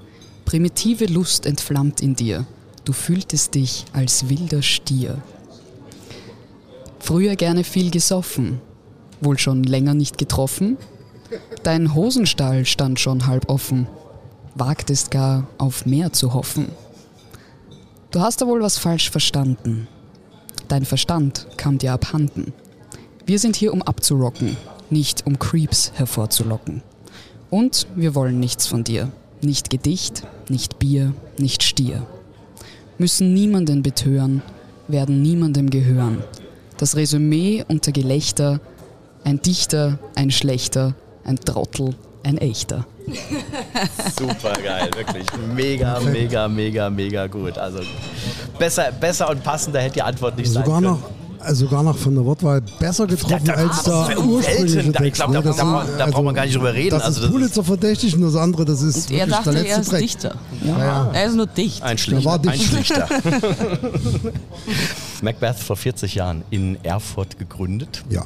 primitive Lust entflammt in dir, du fühltest dich als wilder Stier. Früher gerne viel gesoffen, wohl schon länger nicht getroffen? Dein Hosenstall stand schon halb offen, wagtest gar auf mehr zu hoffen. Du hast da wohl was falsch verstanden. Dein Verstand kam dir abhanden. Wir sind hier, um abzurocken, nicht um Creeps hervorzulocken. Und wir wollen nichts von dir. Nicht Gedicht, nicht Bier, nicht Stier. Müssen niemanden betören, werden niemandem gehören. Das Resümee unter Gelächter, ein Dichter, ein Schlechter, ein Trottel, ein Echter. Super geil, wirklich. Mega, mega, mega, mega gut. Also besser, besser und passender hätte die Antwort nicht sein Sogar können. noch, also sogar noch von der Wortwahl besser getroffen Da- da- als der das wär um ursprüngliche Welten. Da- ich Text. glaub, da- ne? Das da- ist- da braucht man gar nicht drüber reden. Das Also ist das Pulitzer verdächtig und das andere, das ist Und er wirklich dachte, der er letzte ist Dreck. Dichter. Ja, ja. Er ist nur dicht. Ein Der Schlichter. war Ein dicht. Schlichter. Macbeth vor 40 Jahren in Erfurt gegründet. Ja.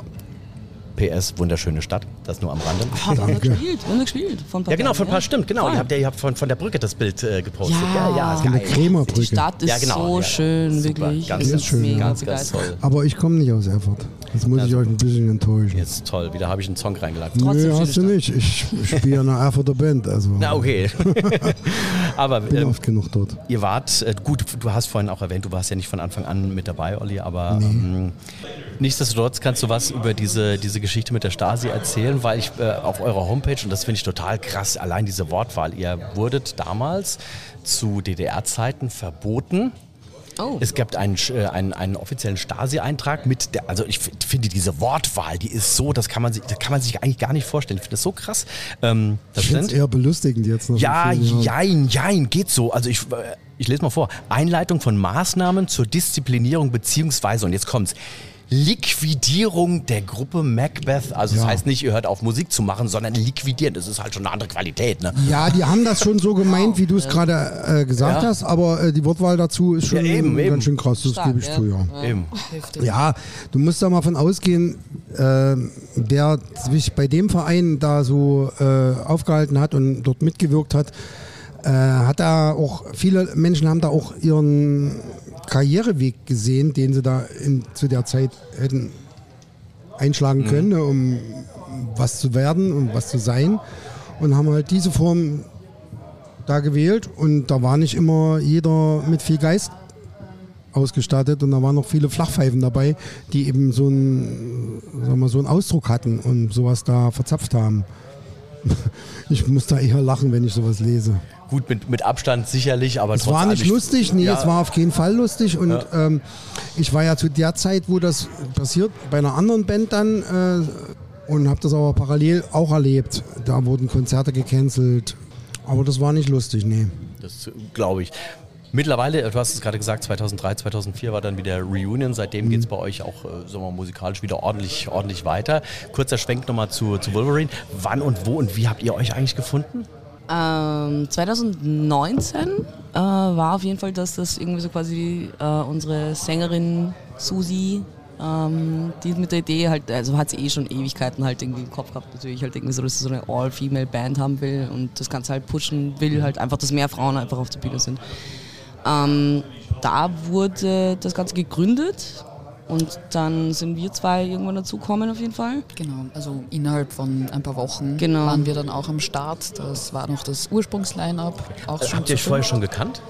PS, wunderschöne Stadt. Das nur am Rande. Wir haben da gespielt, wir haben da gespielt. Paar Ja, genau, von ein paar stimmt, genau. Voll. Ihr habt, ja- ihr habt von, von der Brücke das Bild äh, gepostet. Ja, ja, ist Von der geil. Kremerbrücke. Die Stadt ist Ja, genau, so ja. schön, Super, wirklich. ganz, Ich ganz bin schön, Mega ja. Ganz begeistert. toll. Aber ich komme nicht aus Erfurt. Jetzt muss ich euch ein bisschen enttäuschen. Jetzt toll, wieder habe ich einen Song reingeladen. Trotzdem schöne hast du nicht. Ich spiele in einer Erfurter Band. Also Na, okay. Aber bin ähm, oft genug dort. ihr wart, äh, gut, du hast vorhin auch erwähnt, du warst ja nicht von Anfang an mit dabei, Olli, aber ähm, nichtsdestotrotz kannst du was über diese, diese Geschichte mit der Stasi erzählen, weil ich äh, auf eurer Homepage, und das finde ich total krass, allein diese Wortwahl, ihr wurdet damals zu DDR-Zeiten verboten. Oh. Es gibt einen, äh, einen, einen offiziellen Stasi-Eintrag mit der, also ich finde diese Wortwahl, die ist so, das kann man sich, das kann man sich eigentlich gar nicht vorstellen. Ich finde das so krass. Ähm, das Ich finde es sind, eher belustigend jetzt noch. ja, jein, jein, geht so. Also ich, äh, ich lese mal vor. Einleitung von Maßnahmen zur Disziplinierung beziehungsweise, und jetzt kommt's, Liquidierung der Gruppe Macbeth. Also das Ja. heißt nicht, ihr hört auf Musik zu machen, sondern liquidieren. Das ist halt schon eine andere Qualität. Ne? Ja, die haben das schon so gemeint, wie du es gerade äh, gesagt Ja. hast, aber äh, die Wortwahl dazu ist schon Ja, eben, eben. ganz schön krass, das Stark, gebe ich ja. zu, ja. Eben. Ja, du musst da mal von ausgehen, äh, der sich bei dem Verein da so äh, aufgehalten hat und dort mitgewirkt hat, äh, hat da auch, viele Menschen haben da auch ihren Karriereweg gesehen, den sie da in, zu der Zeit hätten einschlagen Mhm. können, ne, um was zu werden und was zu sein. Und haben halt diese Form da gewählt und da war nicht immer jeder mit viel Geist ausgestattet und da waren noch viele Flachpfeifen dabei, die eben so einen, sagen wir, so einen Ausdruck hatten und sowas da verzapft haben. Ich muss da eher lachen, wenn ich sowas lese. Gut, mit, mit Abstand sicherlich, aber Es war nicht lustig, nee, Ja. es war auf keinen Fall lustig und Ja. ähm, ich war ja zu der Zeit, wo das passiert, bei einer anderen Band dann äh, und habe das aber parallel auch erlebt. Da wurden Konzerte gecancelt, aber das war nicht lustig, nee. Das glaube ich. Mittlerweile, du hast es gerade gesagt, 2003, 2004 war dann wieder Reunion. Seitdem geht es bei euch auch äh, sagen wir, mal, musikalisch wieder ordentlich, ordentlich weiter. Kurzer Schwenk nochmal zu, zu Wolverine. Wann und wo und wie habt ihr euch eigentlich gefunden? Ähm, 2019 äh, war auf jeden Fall, dass das irgendwie so quasi äh, unsere Sängerin Susi, ähm, die mit der Idee halt, also hat sie eh schon Ewigkeiten halt irgendwie im Kopf gehabt, natürlich halt irgendwie so, dass sie so eine All-Female-Band haben will und das Ganze halt pushen will, halt einfach, dass mehr Frauen einfach auf der Bühne sind. Ähm, da wurde das Ganze gegründet und dann sind wir zwei irgendwann dazugekommen auf jeden Fall. Genau, also innerhalb von ein paar Wochen Genau. waren wir dann auch am Start. Das war noch das Ursprungsline-up. Äh, Habt ihr euch vorher schon gekannt?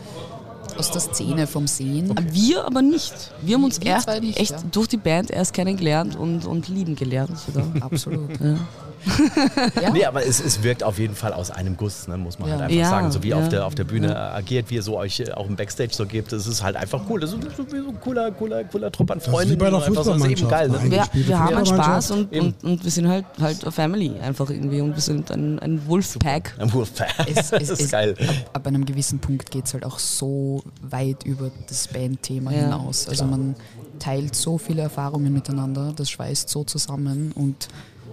Aus der Szene vom Sehen. Wir aber nicht. Wir haben uns Wir erst nicht, echt ja. durch die Band erst kennengelernt und, und lieben gelernt sogar. Absolut. Ja. Ja. Nee, aber es, es wirkt auf jeden Fall aus einem Guss, ne, muss man Ja. halt einfach Ja, sagen. So wie ihr ja. auf, der, auf der Bühne agiert, wie ihr so euch äh, auch im Backstage so gebt, das ist halt einfach cool. Das ist so ein cooler, cooler, cooler Trupp an ist wie Freunden. bei das ist eben Fußballmannschaft, geil. ne? Wir, wir haben einen Fußballmannschaft. Spaß und, und, und wir sind halt halt eine Family einfach irgendwie und wir sind ein, ein Wolfpack. Ein Wolfpack. Es, Das es, ist es, geil. Ab, ab einem gewissen Punkt geht es halt auch so weit über das Bandthema Ja, hinaus. Also man teilt so viele Erfahrungen miteinander, das schweißt so zusammen und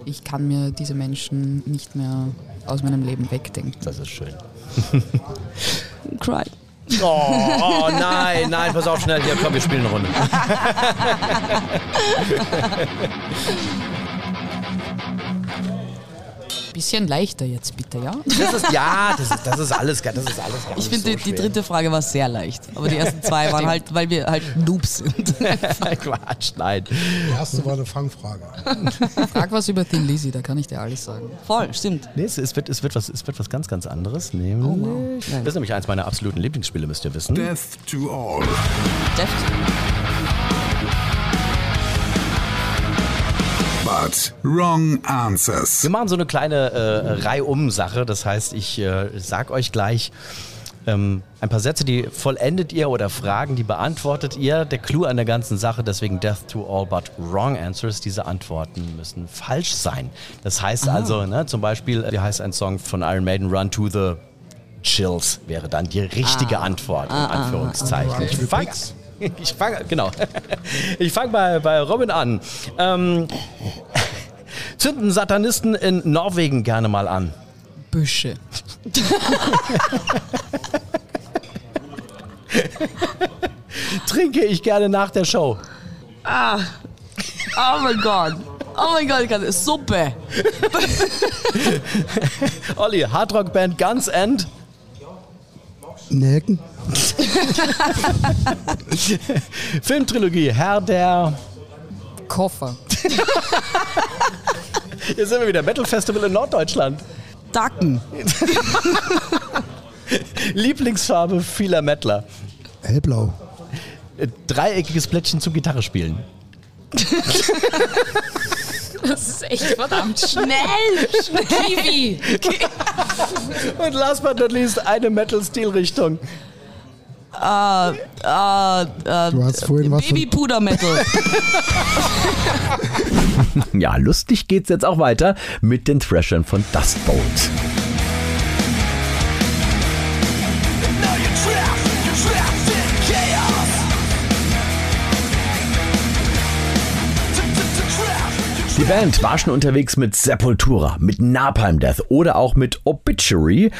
ich kann mir diese Menschen nicht mehr aus meinem Leben wegdenken. Das ist schön. Cry. Oh, oh nein, nein, pass auf schnell. Hier, komm, wir spielen eine Runde. Bisschen leichter jetzt bitte, ja? Das ist, ja, das ist, das ist alles, das ist alles. Ich finde, so die, die dritte Frage war sehr leicht. Aber die ersten zwei waren halt, weil wir halt Noobs sind. Quatsch, nein. Die erste war eine Fangfrage. Frag was über Thin Lizzy, da kann ich dir alles sagen. Voll, stimmt. Nee, es, es, wird, es, wird was, es wird was ganz, ganz anderes. Nämlich. Das ist nämlich eins meiner absoluten Lieblingsspiele, müsst ihr wissen. Death to all. Deft. But wrong answers. Wir machen so eine kleine äh, Reihum-Sache. Das heißt, ich äh, sag euch gleich ähm, ein paar Sätze, die vollendet ihr oder Fragen, die beantwortet ihr. Der Clou an der ganzen Sache, deswegen Death to all but wrong answers. Diese Antworten müssen falsch sein. Das heißt also, ne, zum Beispiel, wie heißt ein Song von Iron Maiden, Run to the Chills, wäre dann die richtige Antwort, in Anführungszeichen. Ich fang, ich fange, genau. Ich fange bei, bei Robin an. Ähm, zünden Satanisten in Norwegen gerne mal an. Büsche. Trinke ich gerne nach der Show. Ah. Oh mein Gott. Oh mein Gott, Gott, Suppe. Olli, Hardrock-Band Guns End. Nelken. Filmtrilogie, Herr der... Koffer. Hier sind wir wieder, Metal Festival in Norddeutschland. Dacken. Lieblingsfarbe vieler Mettler. Hellblau. Äh, Dreieckiges Plättchen zum Gitarre spielen. Das ist echt verdammt Schnell, schnell. Kiwi. Und last but not least eine Metal-Stilrichtung. Äh, äh, äh, Du hast vorhin was Babypuder-Metal. Ja, lustig geht's jetzt auch weiter mit den Thrashern von Dustbolt. Die Band war schon unterwegs mit Sepultura, mit Napalm Death oder auch mit Obituary.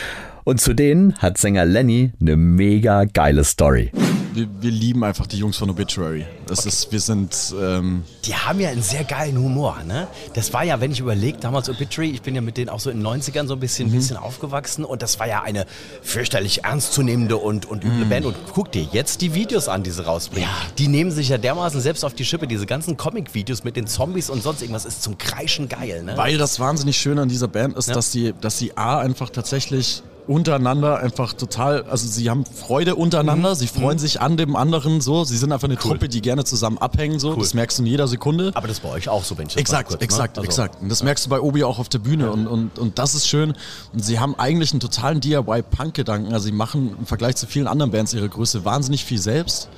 Und zu denen hat Sänger Lenny eine mega geile Story. Wir, wir lieben einfach die Jungs von Obituary. Das ist, wir sind. Ähm, Die haben ja einen sehr geilen Humor, ne? Das war ja, wenn ich überlege, damals Obituary, ich bin ja mit denen auch so in den 90ern so ein bisschen, Mhm. bisschen aufgewachsen und das war ja eine fürchterlich ernstzunehmende und, und Mhm. üble Band. Und guck dir jetzt die Videos an, die sie rausbringen. Die nehmen sich ja dermaßen selbst auf die Schippe. Diese ganzen Comic-Videos mit den Zombies und sonst irgendwas ist zum Kreischen geil, ne? Weil das wahnsinnig Schöne an dieser Band ist, Ja. dass sie, dass sie A einfach tatsächlich untereinander einfach total, also sie haben Freude untereinander, Mhm. sie freuen Mhm. sich an dem anderen so, sie sind einfach eine Truppe, die gerne zusammen abhängen so, das merkst du in jeder Sekunde. Aber das ist bei euch auch so, wenn ich das Exakt, kurz, ne? exakt, Also- exakt. Und das merkst du bei Obi auch auf der Bühne und, und, und das ist schön. Und sie haben eigentlich einen totalen DIY-Punk-Gedanken. Also sie machen im Vergleich zu vielen anderen Bands ihrer Größe wahnsinnig viel selbst.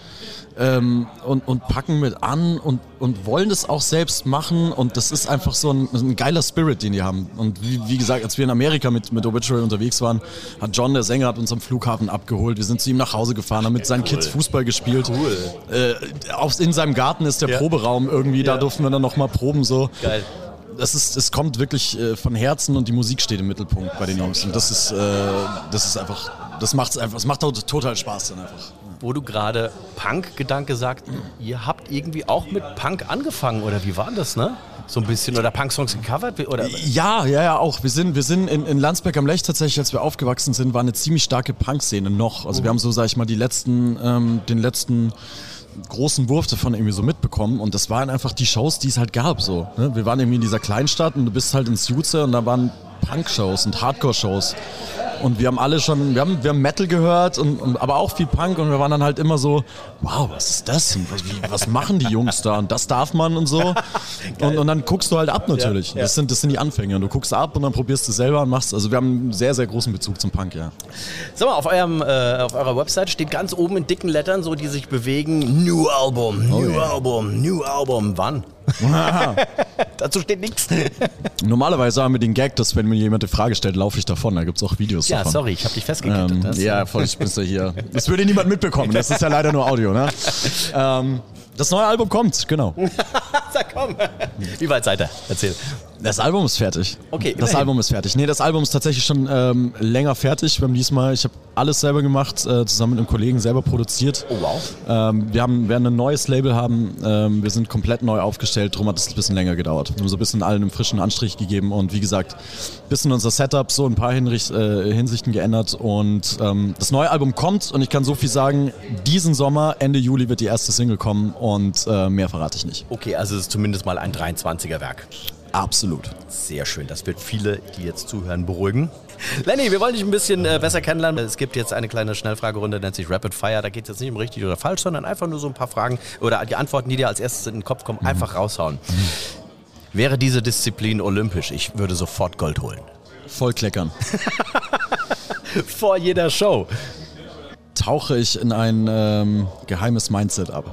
Ähm, und, und packen mit an und, und wollen das auch selbst machen und das ist einfach so ein, ein geiler Spirit, den die haben. Und wie, wie gesagt, als wir in Amerika mit, mit Obituary unterwegs waren, hat John, der Sänger, hat uns am Flughafen abgeholt. Wir sind zu ihm nach Hause gefahren, haben mit seinen Kids Fußball gespielt. Äh, auf, in seinem Garten ist der Ja. Proberaum irgendwie, da Ja. durften wir dann nochmal proben so. Geil. Das ist, es kommt wirklich äh, von Herzen und die Musik steht im Mittelpunkt bei den Jungs. Und das ist, äh, das ist einfach, das macht's einfach, es macht tot- total Spaß dann einfach. Wo du gerade Punk-Gedanke sagst, ihr habt irgendwie auch mit Punk angefangen, oder wie war das, ne? So ein bisschen, oder Punk-Songs gecovert? Oder? Ja, ja, ja, auch. Wir sind, wir sind in, in Landsberg am Lech tatsächlich, als wir aufgewachsen sind, war eine ziemlich starke Punk-Szene noch. Also wir haben so, sag ich mal, die letzten, ähm, den letzten großen Wurf davon irgendwie so mitbekommen und das waren einfach die Shows, die es halt gab so. Ne? Wir waren irgendwie in dieser Kleinstadt und du bist halt ins Jutze und da waren Punk-Shows und Hardcore-Shows und wir haben alle schon, wir haben, wir haben Metal gehört und, und aber auch viel Punk und wir waren dann halt immer so, wow, was ist das? Was, was machen die Jungs da? Und das darf man und so. und, und dann guckst du halt ab natürlich. Ja, ja. Das, sind, das sind die Anfänge. Und du guckst ab und dann probierst du selber und machst. Also wir haben einen sehr, sehr großen Bezug zum Punk, ja. Sag mal, auf, eurem, äh, auf eurer Website steht ganz oben in dicken Lettern, so die sich bewegen, New Album, Oh, New Album, New Album. Wann? Dazu steht nichts. Normalerweise haben wir den Gag, dass wenn mir jemand eine Frage stellt, laufe ich davon. Da gibt es auch Videos Ja, davon. sorry, ich habe dich festgekettet. Ähm, ja, voll, ich bin ja hier. Das würde niemand mitbekommen. Das ist ja leider nur Audio, ne? Ähm, das neue Album kommt, genau. Sag komm. Wie weit seid ihr? Erzähl. Das Album ist fertig. Okay, Das immerhin. Album ist fertig. Nee, das Album ist tatsächlich schon ähm, länger fertig. Wir haben diesmal, ich habe alles selber gemacht, äh, zusammen mit einem Kollegen selber produziert. Oh wow. Ähm, wir haben, werden ein neues Label haben. Ähm, wir sind komplett neu aufgestellt, darum hat es ein bisschen länger gedauert. Wir haben so ein bisschen allen einen frischen Anstrich gegeben und wie gesagt, ein bisschen unser Setup so ein paar Hinricht, äh, Hinsichten geändert und ähm, das neue Album kommt und ich kann so viel sagen, diesen Sommer, Ende Juli wird die erste Single kommen und äh, mehr verrate ich nicht. Okay, also es ist zumindest mal ein 23er Werk. Absolut. Sehr schön. Das wird viele, die jetzt zuhören, beruhigen. Lenny, wir wollen dich ein bisschen äh, besser kennenlernen. Es gibt jetzt eine kleine Schnellfragerunde, nennt sich Rapid Fire. Da geht es jetzt nicht um richtig oder falsch, sondern einfach nur so ein paar Fragen oder die Antworten, die dir als erstes in den Kopf kommen, einfach raushauen. Wäre diese Disziplin olympisch, ich würde sofort Gold holen. Voll kleckern. Vor jeder Show. Tauche ich in ein ähm, geheimes Mindset ab.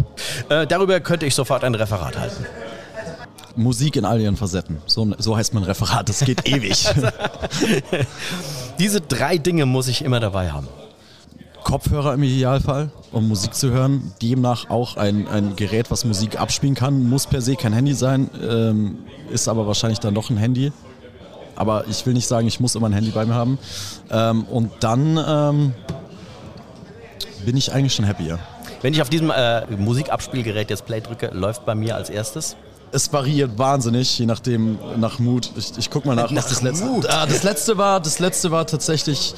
Äh, darüber könnte ich sofort ein Referat halten. Musik in all ihren Facetten. So, so heißt mein Referat. Das geht ewig. Diese drei Dinge muss ich immer dabei haben. Kopfhörer im Idealfall, um Musik zu hören. Demnach auch ein, ein Gerät, was Musik abspielen kann. Muss per se kein Handy sein, ähm, ist aber wahrscheinlich dann doch ein Handy. Aber ich will nicht sagen, ich muss immer ein Handy bei mir haben. Ähm, und dann ähm, bin ich eigentlich schon happier. Wenn ich auf diesem äh, Musikabspielgerät jetzt Play drücke, läuft bei mir als erstes es variiert wahnsinnig, je nachdem, nach Mut. Ich, ich guck mal nach, Nach was das letzte Mut. Ah, das letzte war. Das letzte war tatsächlich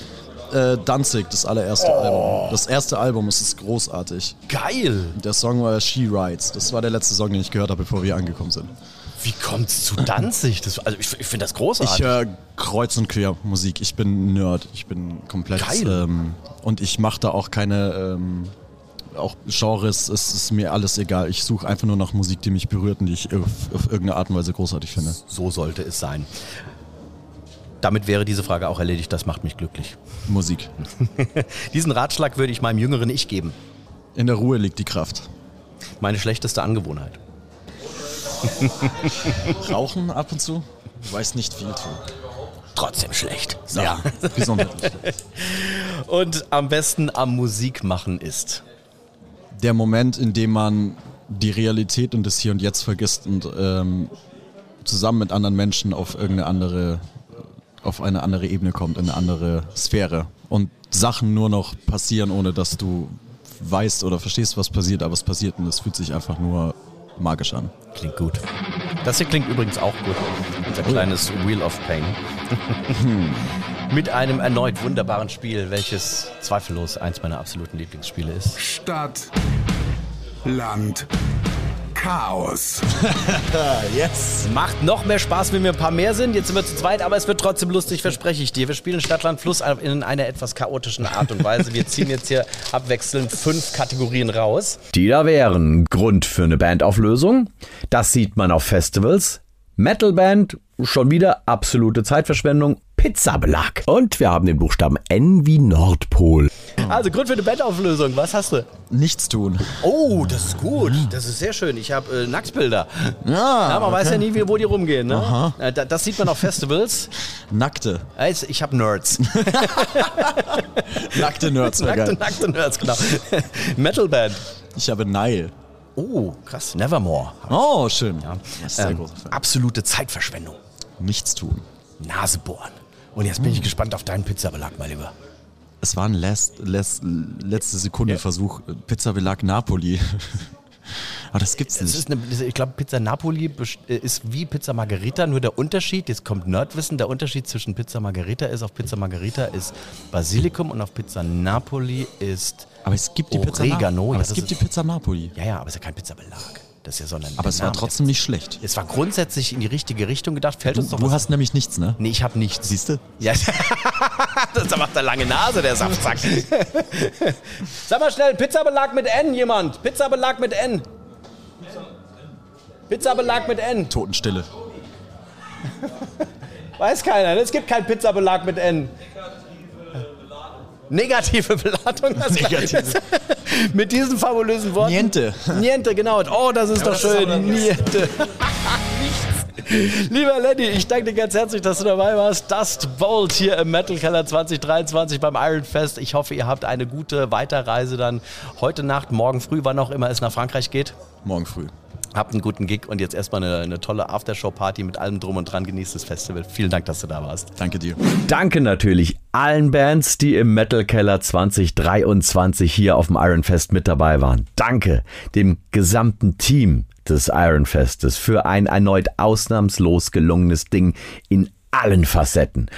äh, Danzig, das allererste Oh. Album. Das erste Album, es ist großartig. Geil! Der Song war She Rides. Das war der letzte Song, den ich gehört habe, bevor wir angekommen sind. Wie kommt's zu Danzig? Das, also ich, ich finde das großartig. Ich höre kreuz und quer Musik. Ich bin Nerd. Ich bin komplett. Geil. Ähm, und ich mache da auch keine. Ähm, auch Genres, es ist mir alles egal. Ich suche einfach nur nach Musik, die mich berührt und die ich auf, auf irgendeine Art und Weise großartig finde. So sollte es sein. Damit wäre diese Frage auch erledigt. Das macht mich glücklich. Musik. Diesen Ratschlag würde ich meinem jüngeren Ich geben. In der Ruhe liegt die Kraft. Meine schlechteste Angewohnheit. Rauchen ab und zu? Weiß nicht viel tun. Trotzdem schlecht. So. Ja, gesundheitlich. Und am besten am Musik machen ist. Der Moment, in dem man die Realität und das Hier und Jetzt vergisst und ähm, zusammen mit anderen Menschen auf irgendeine andere, auf eine andere Ebene kommt, in eine andere Sphäre und Sachen nur noch passieren, ohne dass du weißt oder verstehst, was passiert, aber es passiert und es fühlt sich einfach nur magisch an. Klingt gut. Das hier klingt übrigens auch gut. Unser kleines Wheel of Pain. Mit einem erneut wunderbaren Spiel, welches zweifellos eins meiner absoluten Lieblingsspiele ist. Stadt, Land, Chaos. yes. Macht noch mehr Spaß, wenn wir ein paar mehr sind. Jetzt sind wir zu zweit, aber es wird trotzdem lustig, verspreche ich dir. Wir spielen Stadtland Fluss in einer etwas chaotischen Art und Weise. Wir ziehen jetzt hier abwechselnd fünf Kategorien raus. Die da wären Grund für eine Bandauflösung. Das sieht man auf Festivals. Metalband, schon wieder absolute Zeitverschwendung. Pizzabelag. Und wir haben den Buchstaben N wie Nordpol. Also Grund für eine Bandauflösung. Was hast du? Nichts tun. Oh, das ist gut. Das ist sehr schön. Ich habe äh, Nacktbilder. Ja, Ja, man weiß ja okay. nie, wie, wo die rumgehen. Ne? Aha. Äh, da- Das sieht man auf Festivals. Nackte. Also, Ich habe Nerds. Nackte Nerds, nackte, geil. nackte Nerds, genau. Metalband. Ich habe Nile. Oh, krass. Nevermore. Oh, schön. Ja. Sehr Ähm, absolute Zeitverschwendung. Nichts tun. Nase bohren. Und jetzt bin ich gespannt auf deinen Pizzabelag, mein Lieber. Es war ein last, last, letzte Sekunde Versuch. Pizzabelag Napoli. Aber das gibt's Es nicht. ist eine, ich glaube, Pizza Napoli äh, ist wie Pizza Margherita, nur der Unterschied, jetzt kommt Nerdwissen, der Unterschied zwischen Pizza Margherita ist, auf Pizza Margherita ist Basilikum und auf Pizza Napoli ist aber es gibt die Pizza Oregano. Na- Ja, aber es das gibt die Pizza Napoli. Ja, ja, aber es ist ja kein Pizzabelag. Das ist ja sondern Aber der es war Name trotzdem nicht schlecht. Es war grundsätzlich in die richtige Richtung gedacht. Fällt Du, uns doch du was hast nämlich nichts, ne? Nee, ich habe nichts. Siehst du? Ja, das macht eine lange Nase, der Saftsack. Sag mal schnell, Pizzabelag mit N, jemand. Pizzabelag mit N. Pizzabelag mit N. Totenstille. Weiß keiner, ne? es gibt keinen Pizzabelag mit N. Negative Beladung. Das Negative. mit diesen fabulösen Worten. Niente. Niente, genau. Oh, das ist Ja, doch das ist schön. nichts. Niente. Lieber Lenny, ich danke dir ganz herzlich, dass du dabei warst. Dust Bolt hier im Metal Keller 2023 beim Iron Fest. Ich hoffe, ihr habt eine gute Weiterreise dann heute Nacht, morgen früh, wann auch immer es nach Frankreich geht. Morgen früh. Habt einen guten Gig und jetzt erstmal eine, eine tolle Aftershow-Party mit allem drum und dran. Genießt das Festival. Vielen Dank, dass du da warst. Danke dir. Danke natürlich allen Bands, die im Metal Keller 2023 hier auf dem Iron Fest mit dabei waren. Danke dem gesamten Team des Iron Festes für ein erneut ausnahmslos gelungenes Ding in allen Facetten.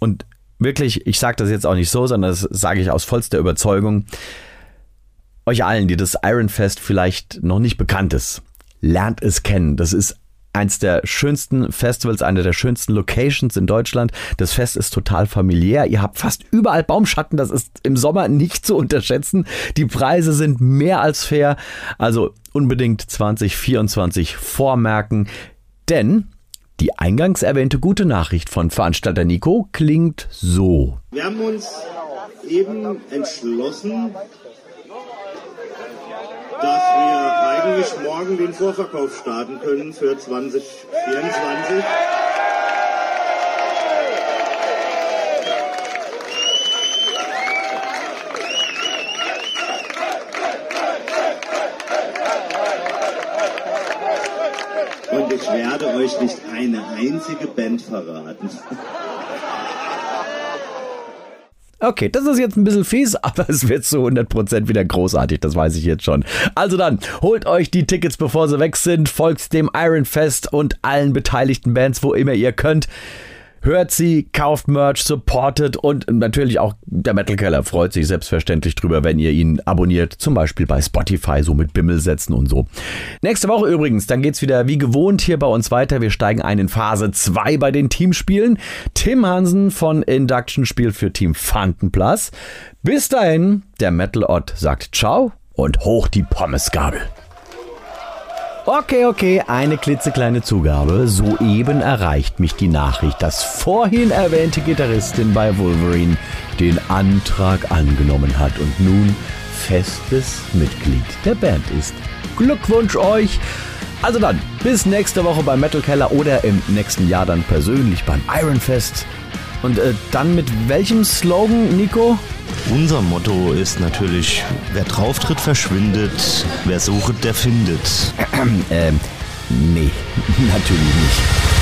Und wirklich, ich sage das jetzt auch nicht so, sondern das sage ich aus vollster Überzeugung. Euch allen, die das Iron Fest vielleicht noch nicht bekannt ist, lernt es kennen. Das ist eins der schönsten Festivals, eine der schönsten Locations in Deutschland. Das Fest ist total familiär. Ihr habt fast überall Baumschatten. Das ist im Sommer nicht zu unterschätzen. Die Preise sind mehr als fair. Also unbedingt 2024 vormerken. Denn die eingangs erwähnte gute Nachricht von Veranstalter Nico klingt so. Wir haben uns eben entschlossen, dass wir eigentlich morgen den Vorverkauf starten können für 2024. Und ich werde euch nicht eine einzige Band verraten. Okay, das ist jetzt ein bisschen fies, aber es wird zu 100% wieder großartig, das weiß ich jetzt schon. Also dann, holt euch die Tickets, bevor sie weg sind, folgt dem Iron Fest und allen beteiligten Bands, wo immer ihr könnt. Hört sie, kauft Merch, supportet und natürlich auch der Metal Keller freut sich selbstverständlich drüber, wenn ihr ihn abonniert, zum Beispiel bei Spotify, so mit Bimmel setzen und so. Nächste Woche übrigens, dann geht's wieder wie gewohnt hier bei uns weiter. Wir steigen ein in Phase 2 bei den Teamspielen. Tim Hansen von Induction spielt für Team Fanten Plus. Bis dahin, der Metal Odd sagt Ciao und hoch die Pommesgabel. Okay, okay, eine klitzekleine Zugabe. Soeben erreicht mich die Nachricht, dass vorhin erwähnte Gitarristin bei Wolverine den Antrag angenommen hat und nun festes Mitglied der Band ist. Glückwunsch euch! Also dann, bis nächste Woche beim Metal Keller oder im nächsten Jahr dann persönlich beim Iron Fest. Und äh, dann mit welchem Slogan, Nico? Unser Motto ist natürlich, wer drauftritt, verschwindet, wer sucht, der findet. ähm, nee, natürlich nicht.